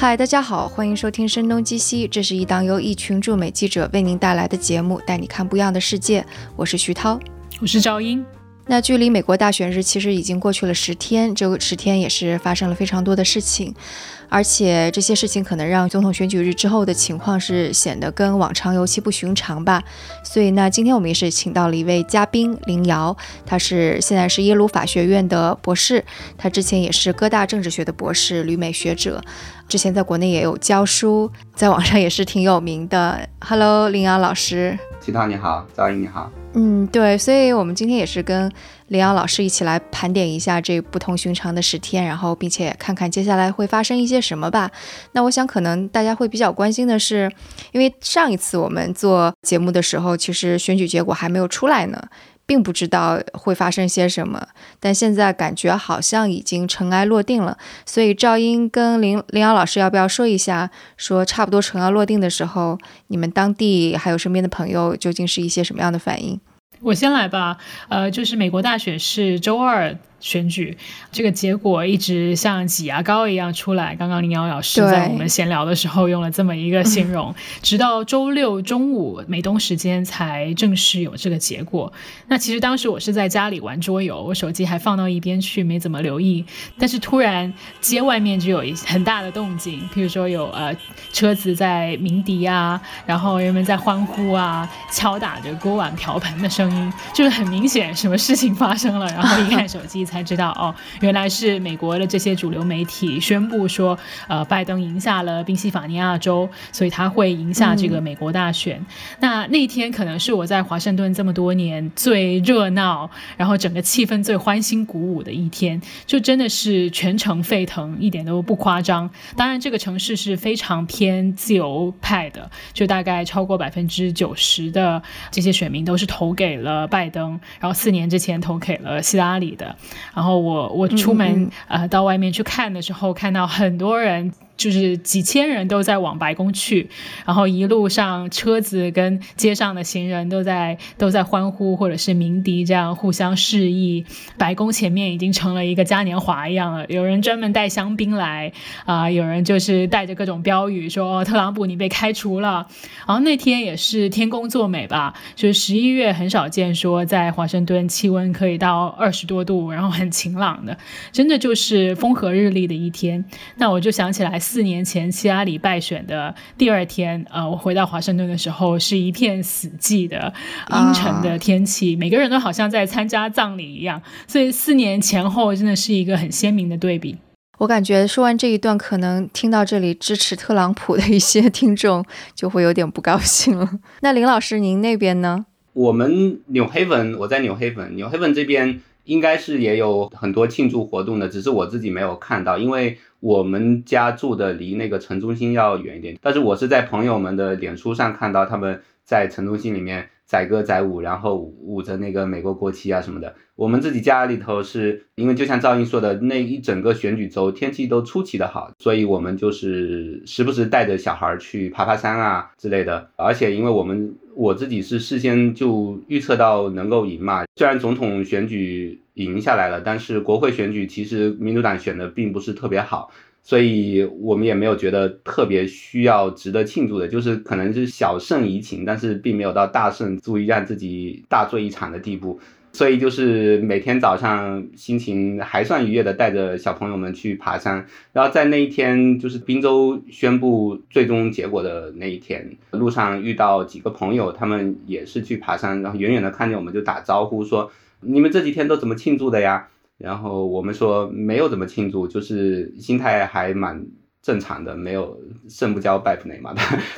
嗨，大家好，欢迎收听《声东击西》，这是一档由一群驻美记者为您带来的节目，带你看不一样的世界。我是徐涛，我是赵英。那距离美国大选日其实已经过去了十天，这个十天也是发生了非常多的事情。而且这些事情可能让总统选举日之后的情况是显得跟往常尤其不寻常吧。所以呢，今天我们也是请到了一位嘉宾林瑶，他是现在是耶鲁法学院的博士，他之前也是哥大政治学的博士、旅美学者，之前在国内也有教书，在网上也是挺有名的。Hello，林瑶老师。齐涛你好，赵英你好。嗯，对，所以我们今天也是跟林瑶老师一起来盘点一下这不同寻常的十天，然后并且看看接下来会发生一些什么吧。那我想可能大家会比较关心的是，因为上一次我们做节目的时候，其实选举结果还没有出来呢。并不知道会发生些什么，但现在感觉好像已经尘埃落定了。所以赵英跟林林瑶老师要不要说一下，说差不多尘埃落定的时候，你们当地还有身边的朋友究竟是一些什么样的反应？我先来吧，呃，就是美国大选是周二。选举这个结果一直像挤牙膏一样出来。刚刚林瑶老师在我们闲聊的时候用了这么一个形容，直到周六中午美东时间才正式有这个结果。那其实当时我是在家里玩桌游，我手机还放到一边去，没怎么留意。但是突然街外面就有一很大的动静，譬如说有呃车子在鸣笛啊，然后人们在欢呼啊，敲打着锅碗瓢盆的声音，就是很明显什么事情发生了。然后一 看手机。才知道哦，原来是美国的这些主流媒体宣布说，呃，拜登赢下了宾夕法尼亚州，所以他会赢下这个美国大选。那那天可能是我在华盛顿这么多年最热闹，然后整个气氛最欢欣鼓舞的一天，就真的是全城沸腾，一点都不夸张。当然，这个城市是非常偏自由派的，就大概超过百分之九十的这些选民都是投给了拜登，然后四年之前投给了希拉里的。然后我我出门呃到外面去看的时候，看到很多人。就是几千人都在往白宫去，然后一路上车子跟街上的行人都在都在欢呼或者是鸣笛，这样互相示意。白宫前面已经成了一个嘉年华一样了，有人专门带香槟来啊，有人就是带着各种标语说特朗普你被开除了。然后那天也是天公作美吧，就是十一月很少见说在华盛顿气温可以到二十多度，然后很晴朗的，真的就是风和日丽的一天。那我就想起来。四年前希拉里败选的第二天，呃，我回到华盛顿的时候，是一片死寂的阴沉的天气，每个人都好像在参加葬礼一样。所以四年前后真的是一个很鲜明的对比。我感觉说完这一段，可能听到这里支持特朗普的一些听众就会有点不高兴了。那林老师，您那边呢？我们纽黑文，我在纽黑文，纽黑文这边应该是也有很多庆祝活动的，只是我自己没有看到，因为。我们家住的离那个城中心要远一点，但是我是在朋友们的脸书上看到他们在城中心里面载歌载舞，然后舞着那个美国国旗啊什么的。我们自己家里头是因为就像赵英说的，那一整个选举周天气都出奇的好，所以我们就是时不时带着小孩去爬爬山啊之类的。而且因为我们我自己是事先就预测到能够赢嘛，虽然总统选举。赢下来了，但是国会选举其实民主党选的并不是特别好，所以我们也没有觉得特别需要值得庆祝的，就是可能是小胜怡情，但是并没有到大胜足以让自己大醉一场的地步。所以就是每天早上心情还算愉悦的，带着小朋友们去爬山。然后在那一天，就是滨州宣布最终结果的那一天，路上遇到几个朋友，他们也是去爬山，然后远远的看见我们就打招呼说。你们这几天都怎么庆祝的呀？然后我们说没有怎么庆祝，就是心态还蛮正常的，没有胜不骄败不馁嘛。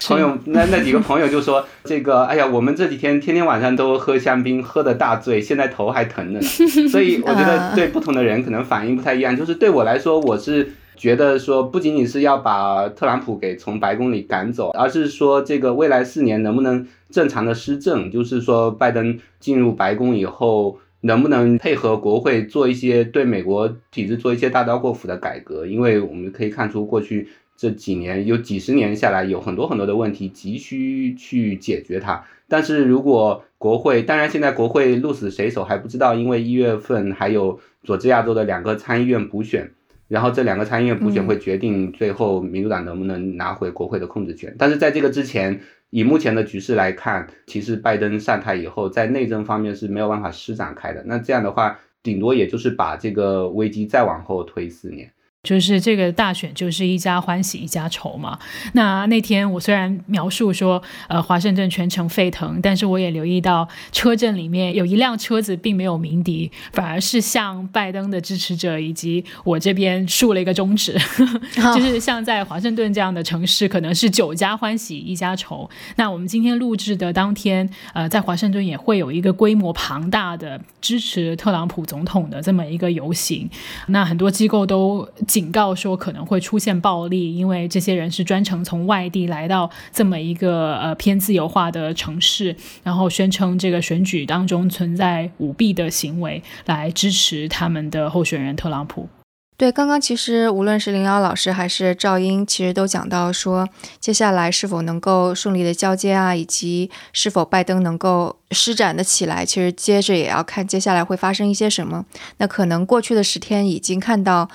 朋友那那几个朋友就说 这个，哎呀，我们这几天天天晚上都喝香槟，喝的大醉，现在头还疼呢。所以我觉得对不同的人可能反应不太一样。就是对我来说，我是觉得说不仅仅是要把特朗普给从白宫里赶走，而是说这个未来四年能不能正常的施政，就是说拜登进入白宫以后。能不能配合国会做一些对美国体制做一些大刀阔斧的改革？因为我们可以看出，过去这几年有几十年下来，有很多很多的问题急需去解决它。但是如果国会，当然现在国会鹿死谁手还不知道，因为一月份还有佐治亚州的两个参议院补选。然后这两个参议院补选会决定最后民主党能不能拿回国会的控制权。但是在这个之前，以目前的局势来看，其实拜登上台以后，在内政方面是没有办法施展开的。那这样的话，顶多也就是把这个危机再往后推四年。就是这个大选就是一家欢喜一家愁嘛。那那天我虽然描述说，呃，华盛顿全城沸腾，但是我也留意到车阵里面有一辆车子并没有鸣笛，反而是向拜登的支持者以及我这边竖了一个中指，就是像在华盛顿这样的城市，可能是九家欢喜一家愁。那我们今天录制的当天，呃，在华盛顿也会有一个规模庞大的支持特朗普总统的这么一个游行。那很多机构都。警告说可能会出现暴力，因为这些人是专程从外地来到这么一个呃偏自由化的城市，然后宣称这个选举当中存在舞弊的行为，来支持他们的候选人特朗普。对，刚刚其实无论是林瑶老师还是赵英，其实都讲到说，接下来是否能够顺利的交接啊，以及是否拜登能够施展的起来，其实接着也要看接下来会发生一些什么。那可能过去的十天已经看到。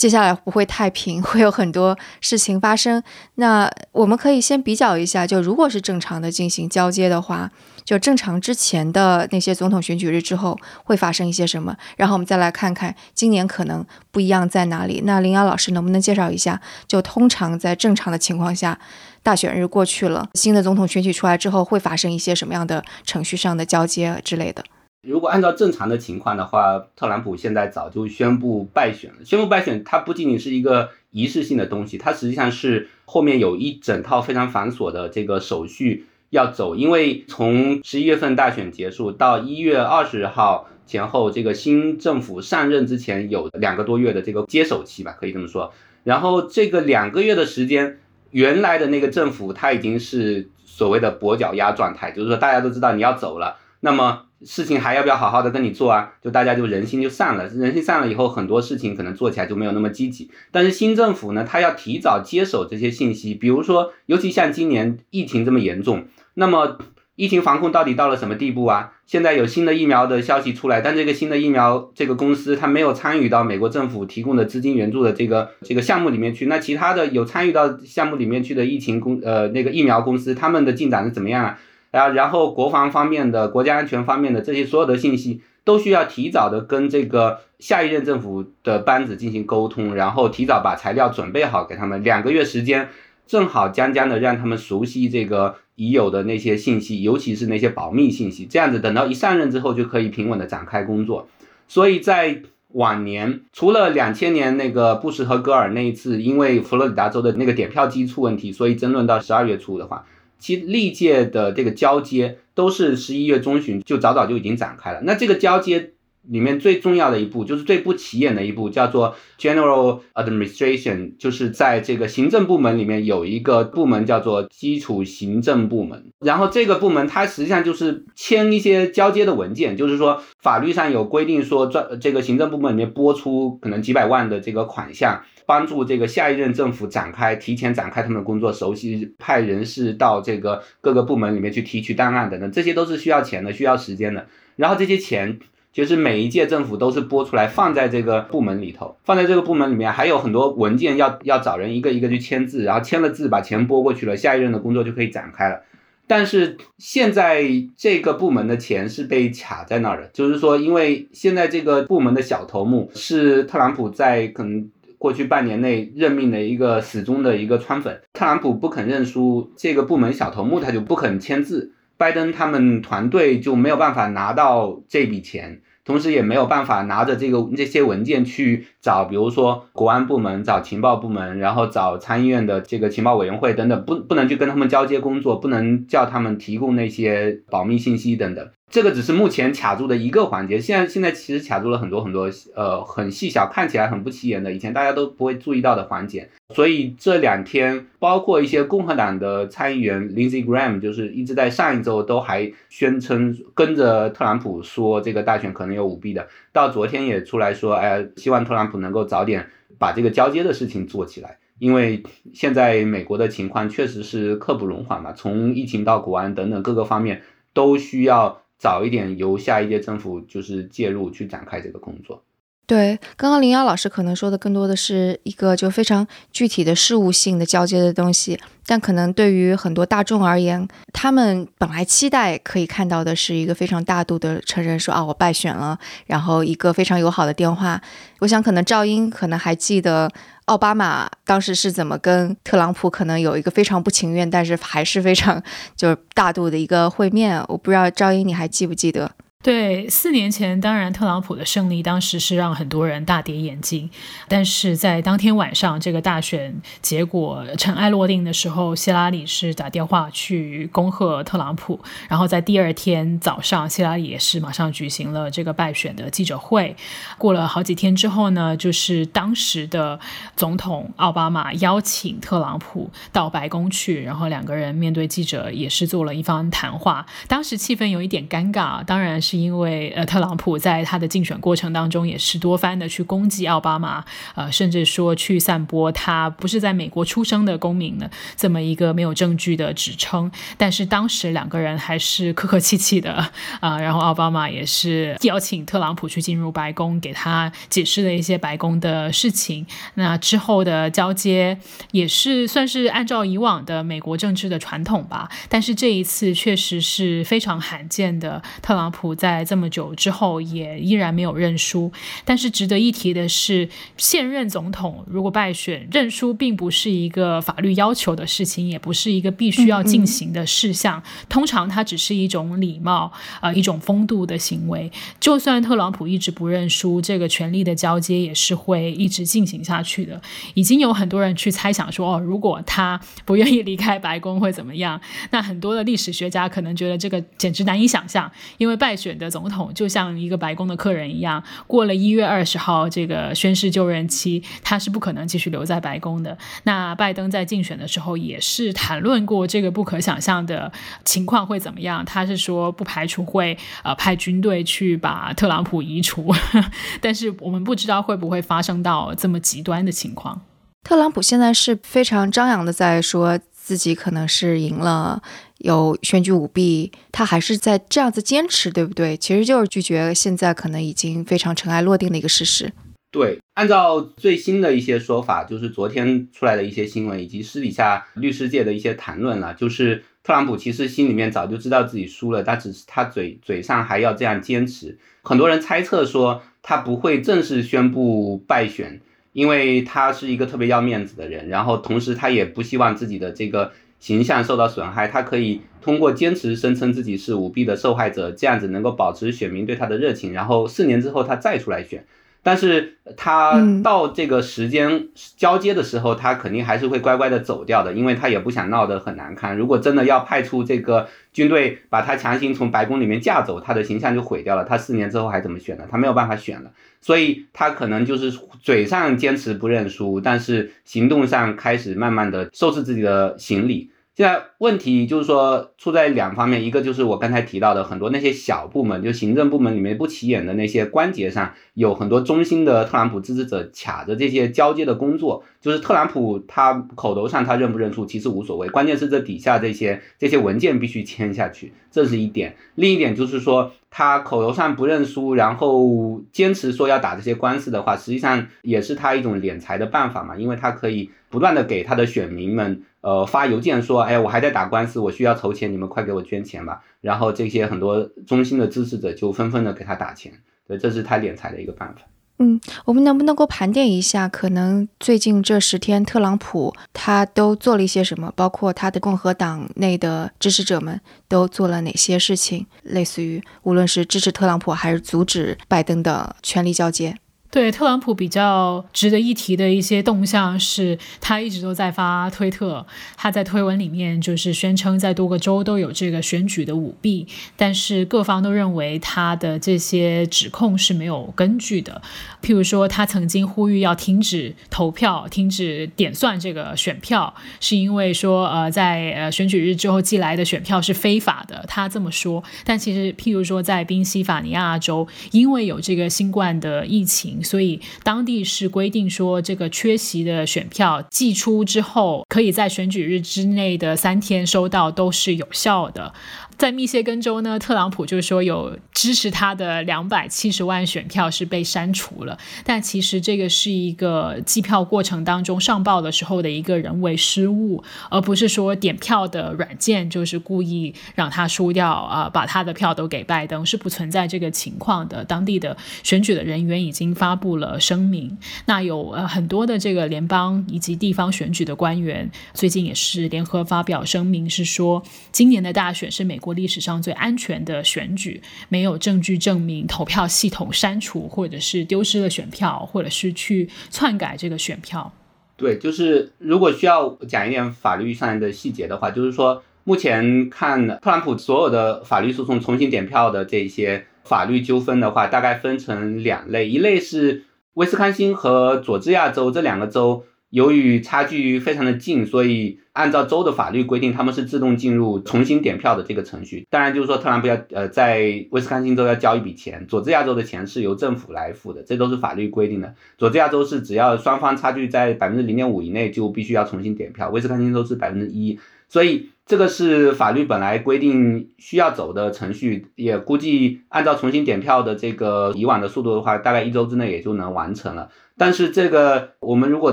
接下来不会太平，会有很多事情发生。那我们可以先比较一下，就如果是正常的进行交接的话，就正常之前的那些总统选举日之后会发生一些什么，然后我们再来看看今年可能不一样在哪里。那林瑶老师能不能介绍一下，就通常在正常的情况下，大选日过去了，新的总统选举出来之后会发生一些什么样的程序上的交接之类的？如果按照正常的情况的话，特朗普现在早就宣布败选了。宣布败选，它不仅仅是一个仪式性的东西，它实际上是后面有一整套非常繁琐的这个手续要走。因为从十一月份大选结束到一月二十号前后，这个新政府上任之前有两个多月的这个接手期吧，可以这么说。然后这个两个月的时间，原来的那个政府它已经是所谓的跛脚鸭状态，就是说大家都知道你要走了，那么。事情还要不要好好的跟你做啊？就大家就人心就散了，人心散了以后，很多事情可能做起来就没有那么积极。但是新政府呢，他要提早接手这些信息，比如说，尤其像今年疫情这么严重，那么疫情防控到底到了什么地步啊？现在有新的疫苗的消息出来，但这个新的疫苗这个公司它没有参与到美国政府提供的资金援助的这个这个项目里面去，那其他的有参与到项目里面去的疫情公呃那个疫苗公司，他们的进展是怎么样啊？啊，然后国防方面的、国家安全方面的这些所有的信息，都需要提早的跟这个下一任政府的班子进行沟通，然后提早把材料准备好给他们。两个月时间，正好将将的让他们熟悉这个已有的那些信息，尤其是那些保密信息。这样子，等到一上任之后，就可以平稳的展开工作。所以在往年，除了两千年那个布什和戈尔那一次，因为佛罗里达州的那个点票机出问题，所以争论到十二月初的话。其历届的这个交接都是十一月中旬就早早就已经展开了。那这个交接里面最重要的一步，就是最不起眼的一步，叫做 General Administration，就是在这个行政部门里面有一个部门叫做基础行政部门。然后这个部门它实际上就是签一些交接的文件，就是说法律上有规定说，专这个行政部门里面拨出可能几百万的这个款项。帮助这个下一任政府展开提前展开他们的工作，熟悉派人士到这个各个部门里面去提取档案等等，这些都是需要钱的，需要时间的。然后这些钱就是每一届政府都是拨出来放在这个部门里头，放在这个部门里面还有很多文件要要找人一个一个去签字，然后签了字把钱拨过去了，下一任的工作就可以展开了。但是现在这个部门的钱是被卡在那儿的，就是说因为现在这个部门的小头目是特朗普在可能。过去半年内任命的一个死忠的一个川粉，特朗普不肯认输，这个部门小头目他就不肯签字，拜登他们团队就没有办法拿到这笔钱。同时也没有办法拿着这个这些文件去找，比如说国安部门、找情报部门，然后找参议院的这个情报委员会等等，不不能去跟他们交接工作，不能叫他们提供那些保密信息等等。这个只是目前卡住的一个环节，现在现在其实卡住了很多很多，呃，很细小，看起来很不起眼的，以前大家都不会注意到的环节。所以这两天，包括一些共和党的参议员 Lindsey Graham，就是一直在上一周都还宣称跟着特朗普说这个大选可能有舞弊的，到昨天也出来说，哎，希望特朗普能够早点把这个交接的事情做起来，因为现在美国的情况确实是刻不容缓嘛，从疫情到国安等等各个方面都需要。早一点由下一届政府就是介入去展开这个工作。对，刚刚林瑶老师可能说的更多的是一个就非常具体的事务性的交接的东西，但可能对于很多大众而言，他们本来期待可以看到的是一个非常大度的承认说啊我败选了，然后一个非常友好的电话。我想可能赵英可能还记得奥巴马当时是怎么跟特朗普可能有一个非常不情愿，但是还是非常就是大度的一个会面。我不知道赵英你还记不记得？对，四年前，当然特朗普的胜利当时是让很多人大跌眼镜，但是在当天晚上这个大选结果尘埃落定的时候，希拉里是打电话去恭贺特朗普，然后在第二天早上，希拉里也是马上举行了这个败选的记者会。过了好几天之后呢，就是当时的总统奥巴马邀请特朗普到白宫去，然后两个人面对记者也是做了一番谈话。当时气氛有一点尴尬，当然。是因为呃，特朗普在他的竞选过程当中也是多番的去攻击奥巴马，呃，甚至说去散播他不是在美国出生的公民的这么一个没有证据的指称。但是当时两个人还是客客气气的啊，然后奥巴马也是邀请特朗普去进入白宫，给他解释了一些白宫的事情。那之后的交接也是算是按照以往的美国政治的传统吧，但是这一次确实是非常罕见的，特朗普。在这么久之后，也依然没有认输。但是值得一提的是，现任总统如果败选，认输并不是一个法律要求的事情，也不是一个必须要进行的事项。通常它只是一种礼貌，呃，一种风度的行为。就算特朗普一直不认输，这个权力的交接也是会一直进行下去的。已经有很多人去猜想说，哦，如果他不愿意离开白宫会怎么样？那很多的历史学家可能觉得这个简直难以想象，因为败选。选的总统就像一个白宫的客人一样，过了一月二十号这个宣誓就任期，他是不可能继续留在白宫的。那拜登在竞选的时候也是谈论过这个不可想象的情况会怎么样，他是说不排除会呃派军队去把特朗普移除，但是我们不知道会不会发生到这么极端的情况。特朗普现在是非常张扬的在说自己可能是赢了。有选举舞弊，他还是在这样子坚持，对不对？其实就是拒绝现在可能已经非常尘埃落定的一个事实。对，按照最新的一些说法，就是昨天出来的一些新闻，以及私底下律师界的一些谈论了，就是特朗普其实心里面早就知道自己输了，他只是他嘴嘴上还要这样坚持。很多人猜测说他不会正式宣布败选，因为他是一个特别要面子的人，然后同时他也不希望自己的这个。形象受到损害，他可以通过坚持声称自己是舞弊的受害者，这样子能够保持选民对他的热情，然后四年之后他再出来选。但是他到这个时间交接的时候，他肯定还是会乖乖的走掉的，因为他也不想闹得很难看。如果真的要派出这个军队把他强行从白宫里面架走，他的形象就毁掉了。他四年之后还怎么选呢？他没有办法选了，所以他可能就是嘴上坚持不认输，但是行动上开始慢慢的收拾自己的行李。现在问题就是说出在两方面，一个就是我刚才提到的很多那些小部门，就行政部门里面不起眼的那些关节上，有很多中心的特朗普支持者卡着这些交接的工作。就是特朗普他口头上他认不认输其实无所谓，关键是这底下这些这些文件必须签下去，这是一点。另一点就是说他口头上不认输，然后坚持说要打这些官司的话，实际上也是他一种敛财的办法嘛，因为他可以不断的给他的选民们。呃，发邮件说，哎，我还在打官司，我需要筹钱，你们快给我捐钱吧。然后这些很多中心的支持者就纷纷的给他打钱，对，这是他敛财的一个办法。嗯，我们能不能够盘点一下，可能最近这十天，特朗普他都做了一些什么？包括他的共和党内的支持者们都做了哪些事情？类似于无论是支持特朗普还是阻止拜登的权力交接。对特朗普比较值得一提的一些动向是，他一直都在发推特，他在推文里面就是宣称在多个州都有这个选举的舞弊，但是各方都认为他的这些指控是没有根据的。譬如说，他曾经呼吁要停止投票、停止点算这个选票，是因为说呃在呃选举日之后寄来的选票是非法的，他这么说。但其实譬如说在宾夕法尼亚州，因为有这个新冠的疫情。所以当地是规定说，这个缺席的选票寄出之后，可以在选举日之内的三天收到，都是有效的。在密歇根州呢，特朗普就说有支持他的两百七十万选票是被删除了，但其实这个是一个计票过程当中上报的时候的一个人为失误，而不是说点票的软件就是故意让他输掉啊，把他的票都给拜登，是不存在这个情况的。当地的选举的人员已经发布了声明，那有呃很多的这个联邦以及地方选举的官员最近也是联合发表声明，是说今年的大选是美国历史上最安全的选举，没有证据证明投票系统删除或者是丢失了选票，或者是去篡改这个选票。对，就是如果需要讲一点法律上的细节的话，就是说目前看特朗普所有的法律诉讼重新点票的这些法律纠纷的话，大概分成两类，一类是威斯康星和佐治亚州这两个州。由于差距非常的近，所以按照州的法律规定，他们是自动进入重新点票的这个程序。当然，就是说特朗普要呃在威斯康星州要交一笔钱，佐治亚州的钱是由政府来付的，这都是法律规定的。佐治亚州是只要双方差距在百分之零点五以内，就必须要重新点票。威斯康星州是百分之一，所以这个是法律本来规定需要走的程序，也估计按照重新点票的这个以往的速度的话，大概一周之内也就能完成了。但是这个，我们如果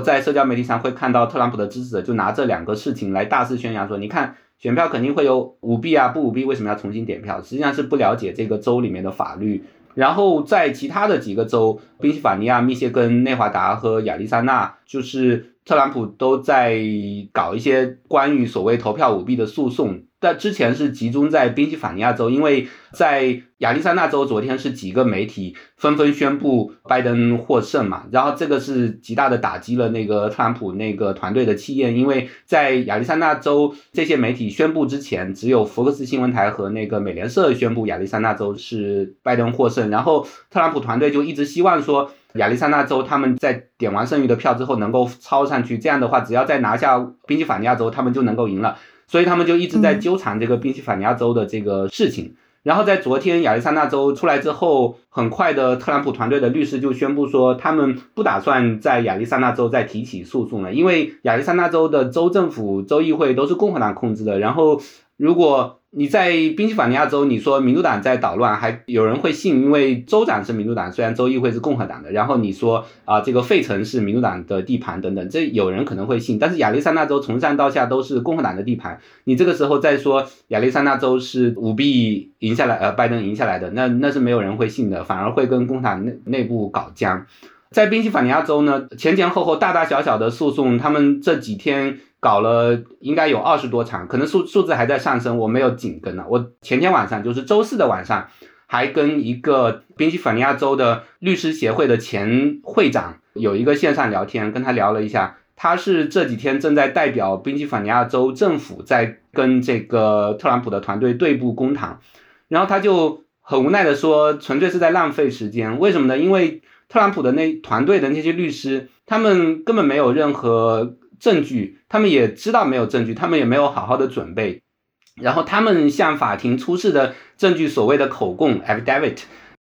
在社交媒体上会看到特朗普的支持者就拿这两个事情来大肆宣扬，说你看选票肯定会有舞弊啊，不舞弊为什么要重新点票？实际上是不了解这个州里面的法律。然后在其他的几个州，宾夕法尼亚、密歇根、内华达和亚利桑那，就是特朗普都在搞一些关于所谓投票舞弊的诉讼。但之前是集中在宾夕法尼亚州，因为在亚利桑那州，昨天是几个媒体纷纷宣布拜登获胜嘛，然后这个是极大的打击了那个特朗普那个团队的气焰，因为在亚利桑那州这些媒体宣布之前，只有福克斯新闻台和那个美联社宣布亚利桑那州是拜登获胜，然后特朗普团队就一直希望说亚利桑那州他们在点完剩余的票之后能够超上去，这样的话只要再拿下宾夕法尼亚州，他们就能够赢了。所以他们就一直在纠缠这个宾夕法尼亚州的这个事情。然后在昨天亚利桑那州出来之后，很快的特朗普团队的律师就宣布说，他们不打算在亚利桑那州再提起诉讼了，因为亚利桑那州的州政府、州议会都是共和党控制的。然后如果你在宾夕法尼亚州，你说民主党在捣乱，还有人会信，因为州长是民主党，虽然州议会是共和党的。然后你说啊，这个费城是民主党的地盘等等，这有人可能会信。但是亚利桑那州从上到下都是共和党的地盘，你这个时候再说亚利桑那州是舞弊赢下来，呃，拜登赢下来的，那那是没有人会信的，反而会跟共和党内内部搞僵。在宾夕法尼亚州呢，前前后后大大小小的诉讼，他们这几天。搞了应该有二十多场，可能数数字还在上升，我没有紧跟呢。我前天晚上就是周四的晚上，还跟一个宾夕法尼亚州的律师协会的前会长有一个线上聊天，跟他聊了一下。他是这几天正在代表宾夕法尼亚州政府在跟这个特朗普的团队对簿公堂，然后他就很无奈的说，纯粹是在浪费时间。为什么呢？因为特朗普的那团队的那些律师，他们根本没有任何。证据，他们也知道没有证据，他们也没有好好的准备，然后他们向法庭出示的证据，所谓的口供 （affidavit），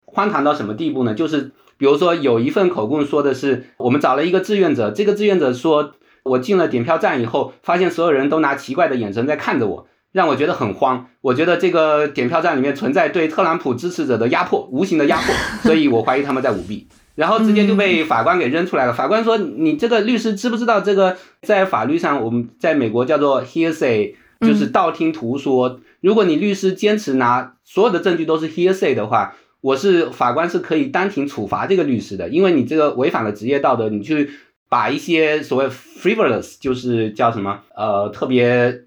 荒唐到什么地步呢？就是比如说有一份口供说的是，我们找了一个志愿者，这个志愿者说，我进了点票站以后，发现所有人都拿奇怪的眼神在看着我，让我觉得很慌。我觉得这个点票站里面存在对特朗普支持者的压迫，无形的压迫，所以我怀疑他们在舞弊。然后直接就被法官给扔出来了。法官说：“你这个律师知不知道这个在法律上，我们在美国叫做 hearsay，就是道听途说。如果你律师坚持拿所有的证据都是 hearsay 的话，我是法官是可以当庭处罚这个律师的，因为你这个违反了职业道德，你去把一些所谓 frivolous，就是叫什么呃特别。”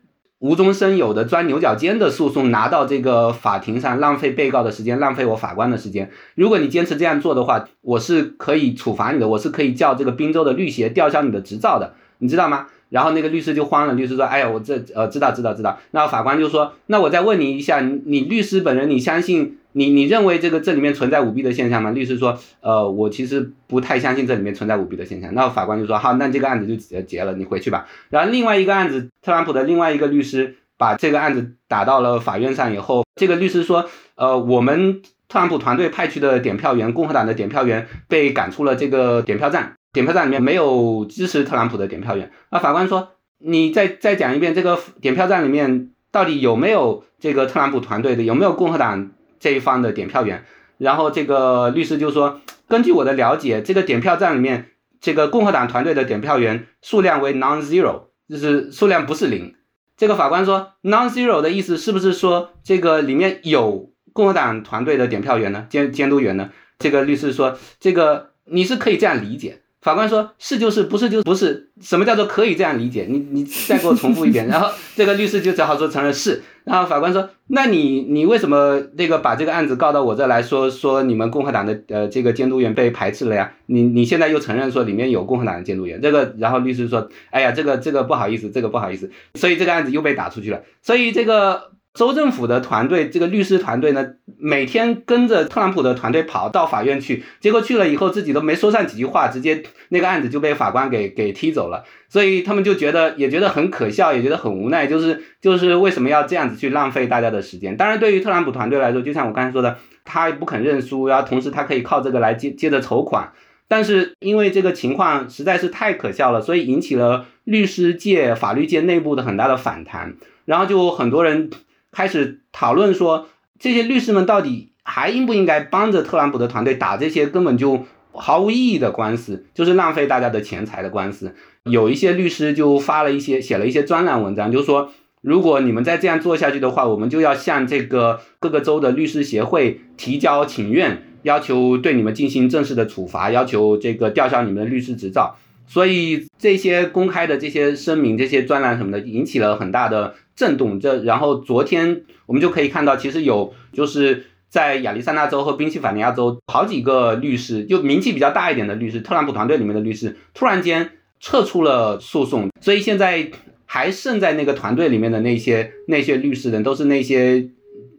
无中生有的钻牛角尖的诉讼拿到这个法庭上，浪费被告的时间，浪费我法官的时间。如果你坚持这样做的话，我是可以处罚你的，我是可以叫这个滨州的律协吊销你的执照的，你知道吗？然后那个律师就慌了，律师说：“哎呀，我这呃知道知道知道。”那法官就说：“那我再问你一下，你律师本人，你相信？”你你认为这个这里面存在舞弊的现象吗？律师说，呃，我其实不太相信这里面存在舞弊的现象。那法官就说，好，那这个案子就结结了，你回去吧。然后另外一个案子，特朗普的另外一个律师把这个案子打到了法院上以后，这个律师说，呃，我们特朗普团队派去的点票员，共和党的点票员被赶出了这个点票站，点票站里面没有支持特朗普的点票员。那法官说，你再再讲一遍，这个点票站里面。到底有没有这个特朗普团队的，有没有共和党这一方的点票员？然后这个律师就说，根据我的了解，这个点票站里面，这个共和党团队的点票员数量为 non-zero，就是数量不是零。这个法官说，non-zero 的意思是不是说这个里面有共和党团队的点票员呢？监监督员呢？这个律师说，这个你是可以这样理解。法官说：“是就是，不是就不是。什么叫做可以这样理解？你你再给我重复一遍。”然后这个律师就只好说承认是。然后法官说：“那你你为什么那个把这个案子告到我这来说说你们共和党的呃这个监督员被排斥了呀？你你现在又承认说里面有共和党的监督员？这个然后律师说：哎呀，这个这个不好意思，这个不好意思。所以这个案子又被打出去了。所以这个。”州政府的团队，这个律师团队呢，每天跟着特朗普的团队跑到法院去，结果去了以后自己都没说上几句话，直接那个案子就被法官给给踢走了。所以他们就觉得也觉得很可笑，也觉得很无奈，就是就是为什么要这样子去浪费大家的时间？当然，对于特朗普团队来说，就像我刚才说的，他不肯认输，然后同时他可以靠这个来接接着筹款。但是因为这个情况实在是太可笑了，所以引起了律师界、法律界内部的很大的反弹，然后就很多人。开始讨论说，这些律师们到底还应不应该帮着特朗普的团队打这些根本就毫无意义的官司，就是浪费大家的钱财的官司。有一些律师就发了一些写了一些专栏文章，就说如果你们再这样做下去的话，我们就要向这个各个州的律师协会提交请愿，要求对你们进行正式的处罚，要求这个吊销你们的律师执照。所以这些公开的这些声明、这些专栏什么的，引起了很大的。震动，这然后昨天我们就可以看到，其实有就是在亚利桑那州和宾夕法尼亚州好几个律师，就名气比较大一点的律师，特朗普团队里面的律师，突然间撤出了诉讼，所以现在还剩在那个团队里面的那些那些律师人，都是那些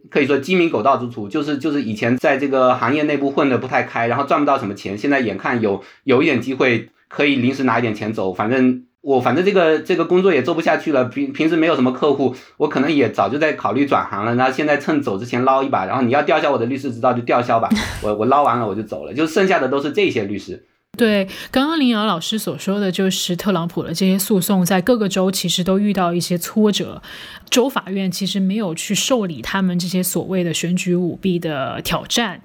可以说鸡鸣狗盗之徒，就是就是以前在这个行业内部混得不太开，然后赚不到什么钱，现在眼看有有一点机会可以临时拿一点钱走，反正。我反正这个这个工作也做不下去了，平平时没有什么客户，我可能也早就在考虑转行了。那现在趁走之前捞一把，然后你要吊销我的律师执照就吊销吧，我我捞完了我就走了，就剩下的都是这些律师。对，刚刚林瑶老师所说的就是特朗普的这些诉讼在各个州其实都遇到一些挫折，州法院其实没有去受理他们这些所谓的选举舞弊的挑战。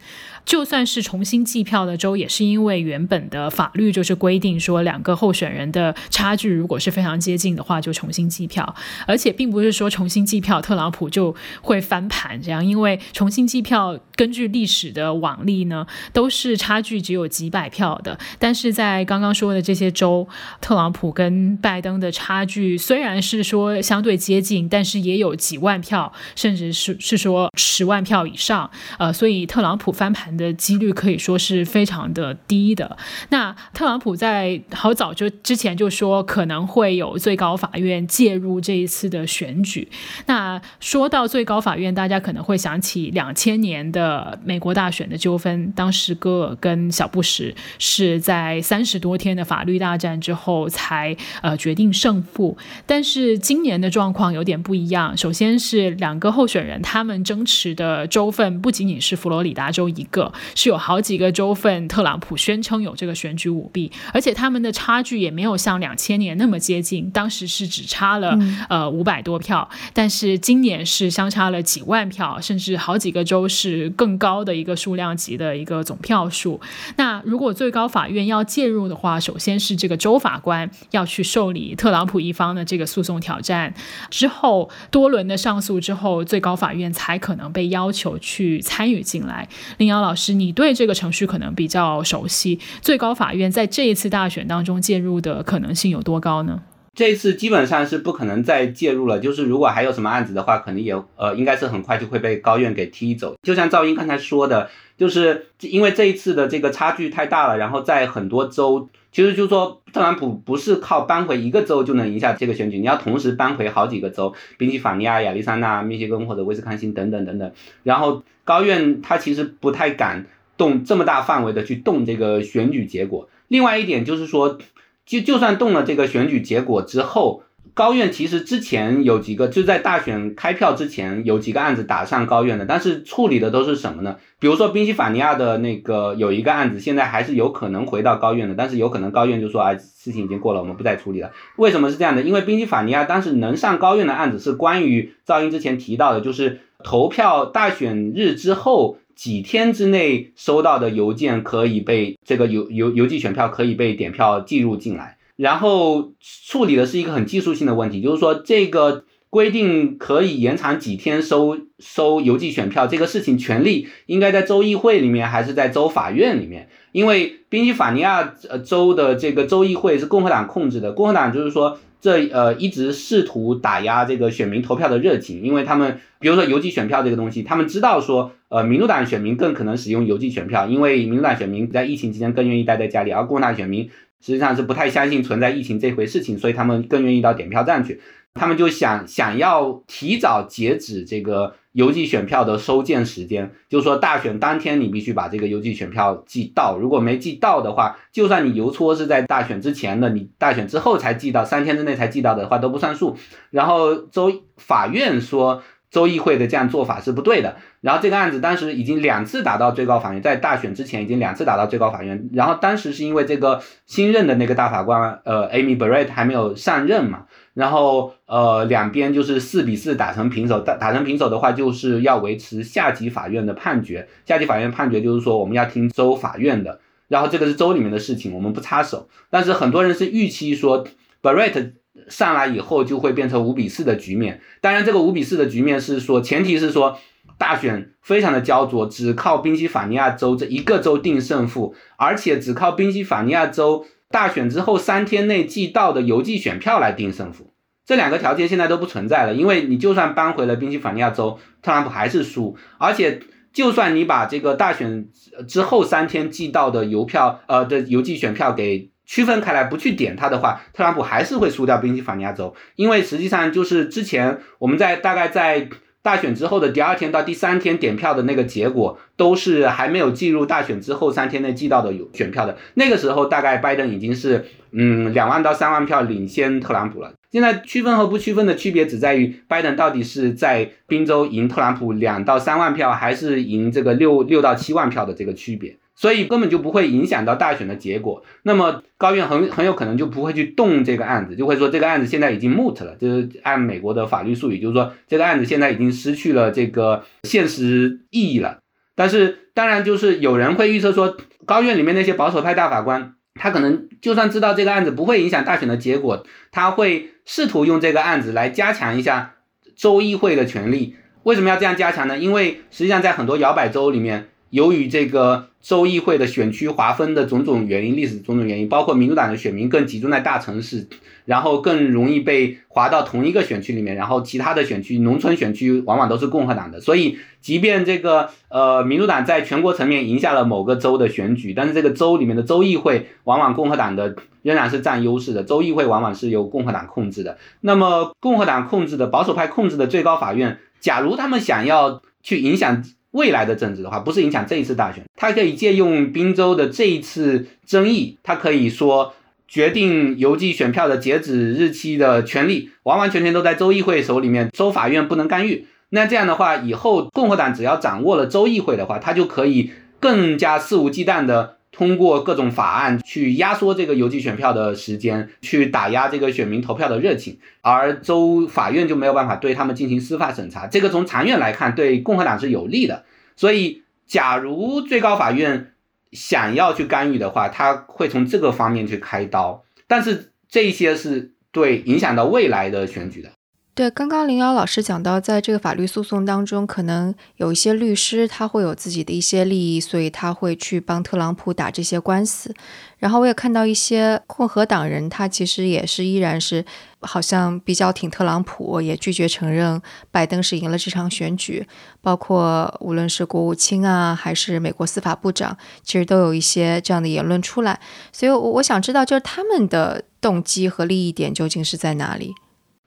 就算是重新计票的州，也是因为原本的法律就是规定说，两个候选人的差距如果是非常接近的话，就重新计票。而且并不是说重新计票，特朗普就会翻盘这样，因为重新计票根据历史的往例呢，都是差距只有几百票的。但是在刚刚说的这些州，特朗普跟拜登的差距虽然是说相对接近，但是也有几万票，甚至是是说十万票以上。呃，所以特朗普翻盘。的几率可以说是非常的低的。那特朗普在好早就之前就说可能会有最高法院介入这一次的选举。那说到最高法院，大家可能会想起两千年的美国大选的纠纷，当时戈尔跟小布什是在三十多天的法律大战之后才呃决定胜负。但是今年的状况有点不一样。首先是两个候选人他们争持的州份不仅仅是佛罗里达州一个。是有好几个州份，特朗普宣称有这个选举舞弊，而且他们的差距也没有像两千年那么接近，当时是只差了呃五百多票，但是今年是相差了几万票，甚至好几个州是更高的一个数量级的一个总票数。那如果最高法院要介入的话，首先是这个州法官要去受理特朗普一方的这个诉讼挑战，之后多轮的上诉之后，最高法院才可能被要求去参与进来。林瑶老。老师，你对这个程序可能比较熟悉。最高法院在这一次大选当中介入的可能性有多高呢？这次基本上是不可能再介入了。就是如果还有什么案子的话，可能也呃，应该是很快就会被高院给踢走。就像赵英刚才说的，就是因为这一次的这个差距太大了，然后在很多州，其实就是说特朗普不是靠扳回一个州就能赢下这个选举，你要同时扳回好几个州，宾夕法尼亚、亚利桑那、密歇根或者威斯康星等等等等，然后。高院他其实不太敢动这么大范围的去动这个选举结果。另外一点就是说，就就算动了这个选举结果之后，高院其实之前有几个，就在大选开票之前有几个案子打上高院的，但是处理的都是什么呢？比如说宾夕法尼亚的那个有一个案子，现在还是有可能回到高院的，但是有可能高院就说啊，事情已经过了，我们不再处理了。为什么是这样的？因为宾夕法尼亚当时能上高院的案子是关于噪音之前提到的，就是投票大选日之后几天之内收到的邮件可以被这个邮邮邮寄选票可以被点票计入进来。然后处理的是一个很技术性的问题，就是说这个规定可以延长几天收收邮寄选票这个事情，权利应该在州议会里面还是在州法院里面？因为宾夕法尼亚州的这个州议会是共和党控制的，共和党就是说这呃一直试图打压这个选民投票的热情，因为他们比如说邮寄选票这个东西，他们知道说呃民主党选民更可能使用邮寄选票，因为民主党选民在疫情期间更愿意待在家里，而共和党选民。实际上是不太相信存在疫情这回事情，所以他们更愿意到点票站去。他们就想想要提早截止这个邮寄选票的收件时间，就说大选当天你必须把这个邮寄选票寄到，如果没寄到的话，就算你邮戳是在大选之前的，你大选之后才寄到，三天之内才寄到的话都不算数。然后州法院说。州议会的这样做法是不对的。然后这个案子当时已经两次打到最高法院，在大选之前已经两次打到最高法院。然后当时是因为这个新任的那个大法官，呃，Amy Barrett 还没有上任嘛。然后呃，两边就是四比四打成平手。打打成平手的话，就是要维持下级法院的判决。下级法院判决就是说我们要听州法院的。然后这个是州里面的事情，我们不插手。但是很多人是预期说 Barrett。上来以后就会变成五比四的局面，当然这个五比四的局面是说，前提是说大选非常的焦灼，只靠宾夕法尼亚州这一个州定胜负，而且只靠宾夕法尼亚州大选之后三天内寄到的邮寄选票来定胜负，这两个条件现在都不存在了，因为你就算搬回了宾夕法尼亚州，特朗普还是输，而且就算你把这个大选之后三天寄到的邮票呃的邮寄选票给。区分开来不去点它的话，特朗普还是会输掉宾夕法尼亚州，因为实际上就是之前我们在大概在大选之后的第二天到第三天点票的那个结果，都是还没有计入大选之后三天内寄到的有选票的。那个时候大概拜登已经是嗯两万到三万票领先特朗普了。现在区分和不区分的区别只在于拜登到底是在宾州赢特朗普两到三万票，还是赢这个六六到七万票的这个区别。所以根本就不会影响到大选的结果。那么高院很很有可能就不会去动这个案子，就会说这个案子现在已经 moot 了，就是按美国的法律术语，就是说这个案子现在已经失去了这个现实意义了。但是当然就是有人会预测说，高院里面那些保守派大法官，他可能就算知道这个案子不会影响大选的结果，他会试图用这个案子来加强一下州议会的权利。为什么要这样加强呢？因为实际上在很多摇摆州里面。由于这个州议会的选区划分的种种原因，历史种种原因，包括民主党的选民更集中在大城市，然后更容易被划到同一个选区里面，然后其他的选区，农村选区往往都是共和党的。所以，即便这个呃民主党在全国层面赢下了某个州的选举，但是这个州里面的州议会往往共和党的仍然是占优势的，州议会往往是由共和党控制的。那么，共和党控制的保守派控制的最高法院，假如他们想要去影响。未来的政治的话，不是影响这一次大选，他可以借用宾州的这一次争议，他可以说决定邮寄选票的截止日期的权利，完完全全都在州议会手里面，州法院不能干预。那这样的话，以后共和党只要掌握了州议会的话，他就可以更加肆无忌惮的。通过各种法案去压缩这个邮寄选票的时间，去打压这个选民投票的热情，而州法院就没有办法对他们进行司法审查。这个从长远来看，对共和党是有利的。所以，假如最高法院想要去干预的话，他会从这个方面去开刀。但是，这些是对影响到未来的选举的。对，刚刚林瑶老师讲到，在这个法律诉讼当中，可能有一些律师他会有自己的一些利益，所以他会去帮特朗普打这些官司。然后我也看到一些共和党人，他其实也是依然是好像比较挺特朗普，也拒绝承认拜登是赢了这场选举。包括无论是国务卿啊，还是美国司法部长，其实都有一些这样的言论出来。所以，我我想知道，就是他们的动机和利益点究竟是在哪里？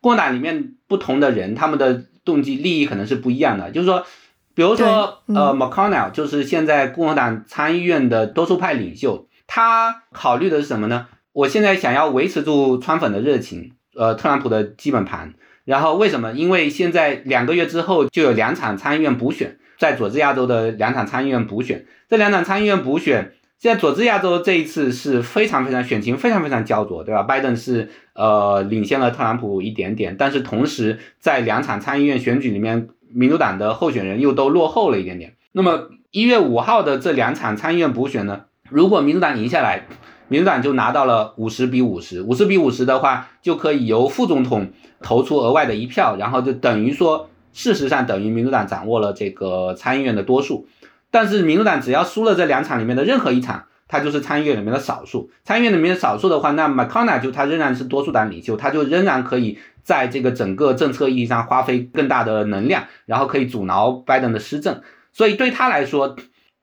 共和党里面不同的人，他们的动机利益可能是不一样的。就是说，比如说，呃，McConnell 就是现在共和党参议院的多数派领袖，他考虑的是什么呢？我现在想要维持住川粉的热情，呃特朗普的基本盘。然后为什么？因为现在两个月之后就有两场参议院补选，在佐治亚州的两场参议院补选，这两场参议院补选，现在佐治亚州这一次是非常非常选情非常非常焦灼，对吧？拜登是呃领先了特朗普一点点，但是同时在两场参议院选举里面，民主党的候选人又都落后了一点点。那么一月五号的这两场参议院补选呢，如果民主党赢下来，民主党就拿到了五十比五十，五十比五十的话，就可以由副总统投出额外的一票，然后就等于说，事实上等于民主党掌握了这个参议院的多数。但是民主党只要输了这两场里面的任何一场，他就是参议院里面的少数。参议院里面的少数的话，那 McConnell 就他仍然是多数党领袖，他就仍然可以在这个整个政策意义上花费更大的能量，然后可以阻挠拜登的施政。所以对他来说。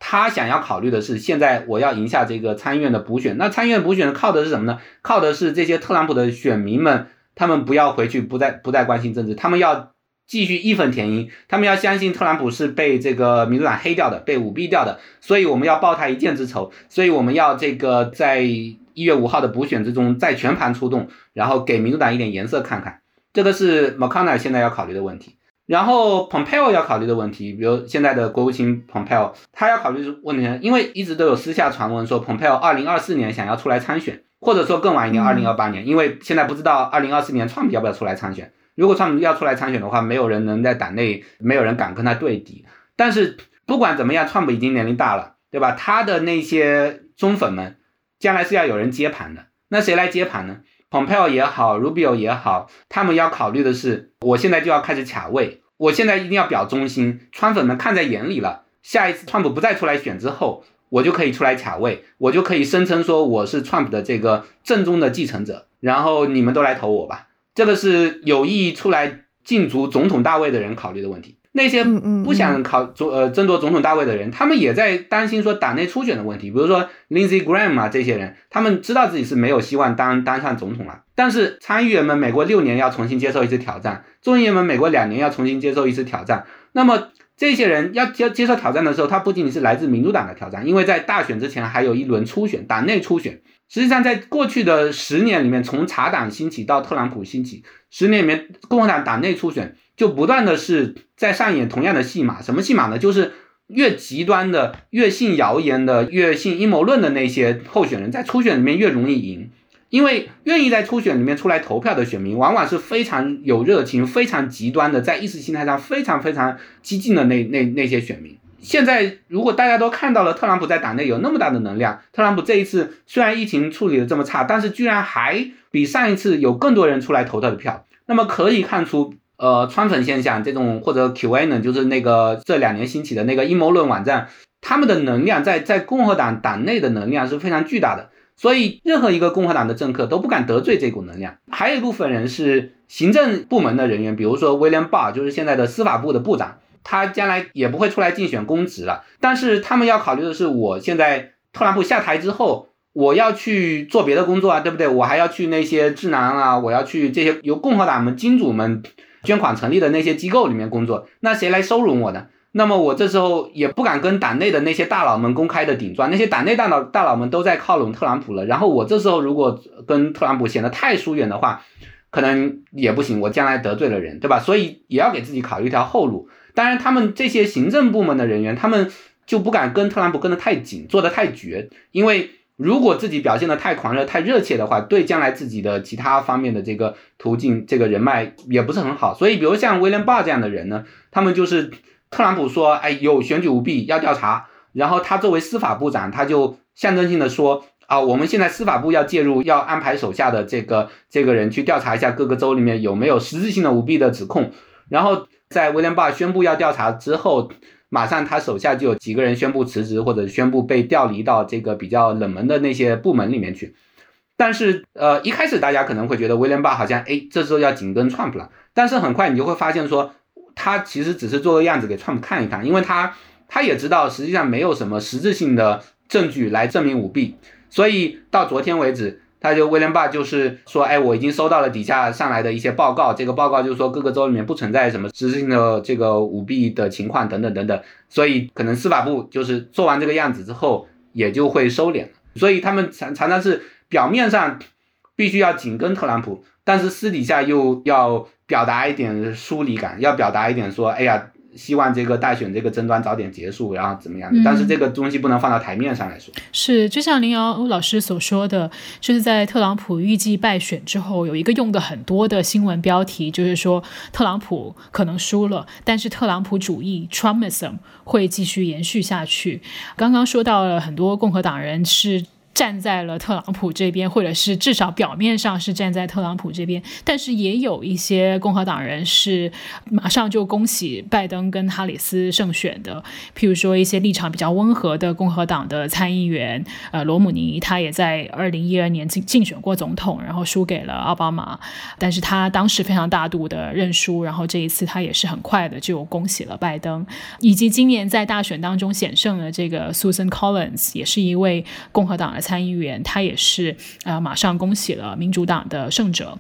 他想要考虑的是，现在我要赢下这个参议院的补选。那参议院补选靠的是什么呢？靠的是这些特朗普的选民们，他们不要回去，不再不再关心政治，他们要继续义愤填膺，他们要相信特朗普是被这个民主党黑掉的，被舞弊掉的。所以我们要报他一箭之仇，所以我们要这个在一月五号的补选之中再全盘出动，然后给民主党一点颜色看看。这个是 McConnell 现在要考虑的问题。然后 Pompeo 要考虑的问题，比如现在的国务卿 Pompeo，他要考虑的问题，因为一直都有私下传闻说 Pompeo 二零二四年想要出来参选，或者说更晚一点二零二八年，因为现在不知道二零二四年 Trump 要不要出来参选。如果川普要出来参选的话，没有人能在党内，没有人敢跟他对敌。但是不管怎么样川普已经年龄大了，对吧？他的那些忠粉们，将来是要有人接盘的。那谁来接盘呢？Pompeo 也好，Rubio 也好，他们要考虑的是。我现在就要开始卡位，我现在一定要表忠心，川粉们看在眼里了。下一次川普不再出来选之后，我就可以出来卡位，我就可以声称说我是川普的这个正宗的继承者，然后你们都来投我吧。这个是有意出来竞逐总统大位的人考虑的问题。那些不想考总呃争夺总统大位的人，他们也在担心说党内初选的问题。比如说 Lindsey Graham 啊这些人，他们知道自己是没有希望当当上总统了。但是参议员们，每过六年要重新接受一次挑战；众议员们，每过两年要重新接受一次挑战。那么这些人要接接受挑战的时候，他不仅仅是来自民主党的挑战，因为在大选之前还有一轮初选，党内初选。实际上，在过去的十年里面，从茶党兴起到特朗普兴起，十年里面，共和党党内初选就不断的是在上演同样的戏码。什么戏码呢？就是越极端的、越信谣言的、越信阴谋论的那些候选人，在初选里面越容易赢。因为愿意在初选里面出来投票的选民，往往是非常有热情、非常极端的，在意识形态上非常非常激进的那那那些选民。现在如果大家都看到了特朗普在党内有那么大的能量，特朗普这一次虽然疫情处理的这么差，但是居然还比上一次有更多人出来投他的票，那么可以看出，呃，川粉现象这种或者 QAnon 就是那个这两年兴起的那个阴谋论网站，他们的能量在在共和党党内的能量是非常巨大的。所以，任何一个共和党的政客都不敢得罪这股能量。还有一部分人是行政部门的人员，比如说威廉·巴尔，就是现在的司法部的部长，他将来也不会出来竞选公职了。但是他们要考虑的是，我现在特朗普下台之后，我要去做别的工作啊，对不对？我还要去那些智囊啊，我要去这些由共和党们金主们捐款成立的那些机构里面工作。那谁来收容我呢？那么我这时候也不敢跟党内的那些大佬们公开的顶撞，那些党内大佬大佬们都在靠拢特朗普了。然后我这时候如果跟特朗普显得太疏远的话，可能也不行，我将来得罪了人，对吧？所以也要给自己考虑一条后路。当然，他们这些行政部门的人员，他们就不敢跟特朗普跟得太紧，做得太绝，因为如果自己表现得太狂热、太热切的话，对将来自己的其他方面的这个途径、这个人脉也不是很好。所以，比如像威廉·巴这样的人呢，他们就是。特朗普说：“哎，有选举舞弊要调查。”然后他作为司法部长，他就象征性的说：“啊，我们现在司法部要介入，要安排手下的这个这个人去调查一下各个州里面有没有实质性的舞弊的指控。”然后在威廉·巴宣布要调查之后，马上他手下就有几个人宣布辞职或者宣布被调离到这个比较冷门的那些部门里面去。但是，呃，一开始大家可能会觉得威廉·巴好像哎，这时候要紧跟 Trump 了。但是很快你就会发现说。他其实只是做个样子给 Trump 看一看，因为他他也知道实际上没有什么实质性的证据来证明舞弊，所以到昨天为止，他就威廉巴就是说，哎，我已经收到了底下上来的一些报告，这个报告就是说各个州里面不存在什么实质性的这个舞弊的情况等等等等，所以可能司法部就是做完这个样子之后也就会收敛了，所以他们常常常是表面上必须要紧跟特朗普，但是私底下又要表达一点疏离感，要表达一点说，哎呀。希望这个大选这个争端早点结束，然后怎么样的？但是这个东西不能放到台面上来说。是，就像林瑶老师所说的，就是在特朗普预计败选之后，有一个用的很多的新闻标题，就是说特朗普可能输了，但是特朗普主义 （Trumpism） 会继续延续下去。刚刚说到了很多共和党人是。站在了特朗普这边，或者是至少表面上是站在特朗普这边，但是也有一些共和党人是马上就恭喜拜登跟哈里斯胜选的。譬如说一些立场比较温和的共和党的参议员，呃，罗姆尼，他也在二零一二年竞竞选过总统，然后输给了奥巴马，但是他当时非常大度的认输，然后这一次他也是很快的就恭喜了拜登，以及今年在大选当中险胜的这个 Susan Collins，也是一位共和党的。参议员，他也是啊，马上恭喜了民主党的胜者。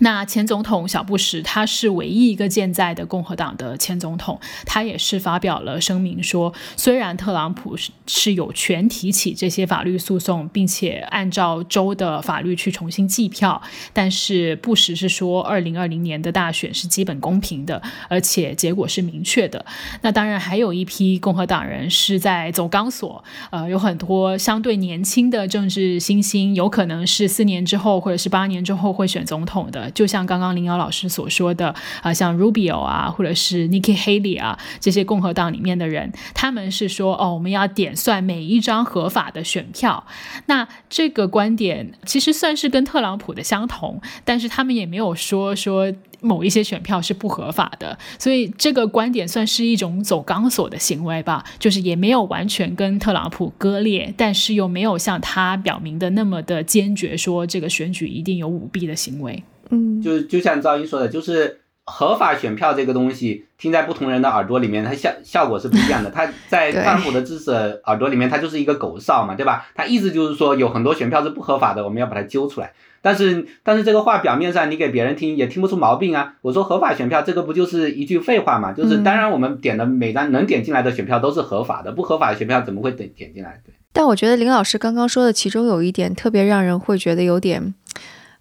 那前总统小布什，他是唯一一个健在的共和党的前总统，他也是发表了声明说，虽然特朗普是是有权提起这些法律诉讼，并且按照州的法律去重新计票，但是布什是说，二零二零年的大选是基本公平的，而且结果是明确的。那当然还有一批共和党人是在走钢索，呃，有很多相对年轻的政治新星，有可能是四年之后或者是八年之后会选总统的。就像刚刚林瑶老师所说的啊，像 Rubio 啊，或者是 Nikki Haley 啊，这些共和党里面的人，他们是说哦，我们要点算每一张合法的选票。那这个观点其实算是跟特朗普的相同，但是他们也没有说说某一些选票是不合法的。所以这个观点算是一种走钢索的行为吧，就是也没有完全跟特朗普割裂，但是又没有像他表明的那么的坚决，说这个选举一定有舞弊的行为。嗯，就就像赵英说的，就是合法选票这个东西，听在不同人的耳朵里面，它效效果是不一样的。它 在特朗普的支持耳朵里面，它就是一个狗哨嘛，对吧？它意思就是说，有很多选票是不合法的，我们要把它揪出来。但是，但是这个话表面上你给别人听也听不出毛病啊。我说合法选票，这个不就是一句废话嘛？就是当然我们点的每张能点进来的选票都是合法的，不合法的选票怎么会点点进来？对。但我觉得林老师刚刚说的其中有一点特别让人会觉得有点。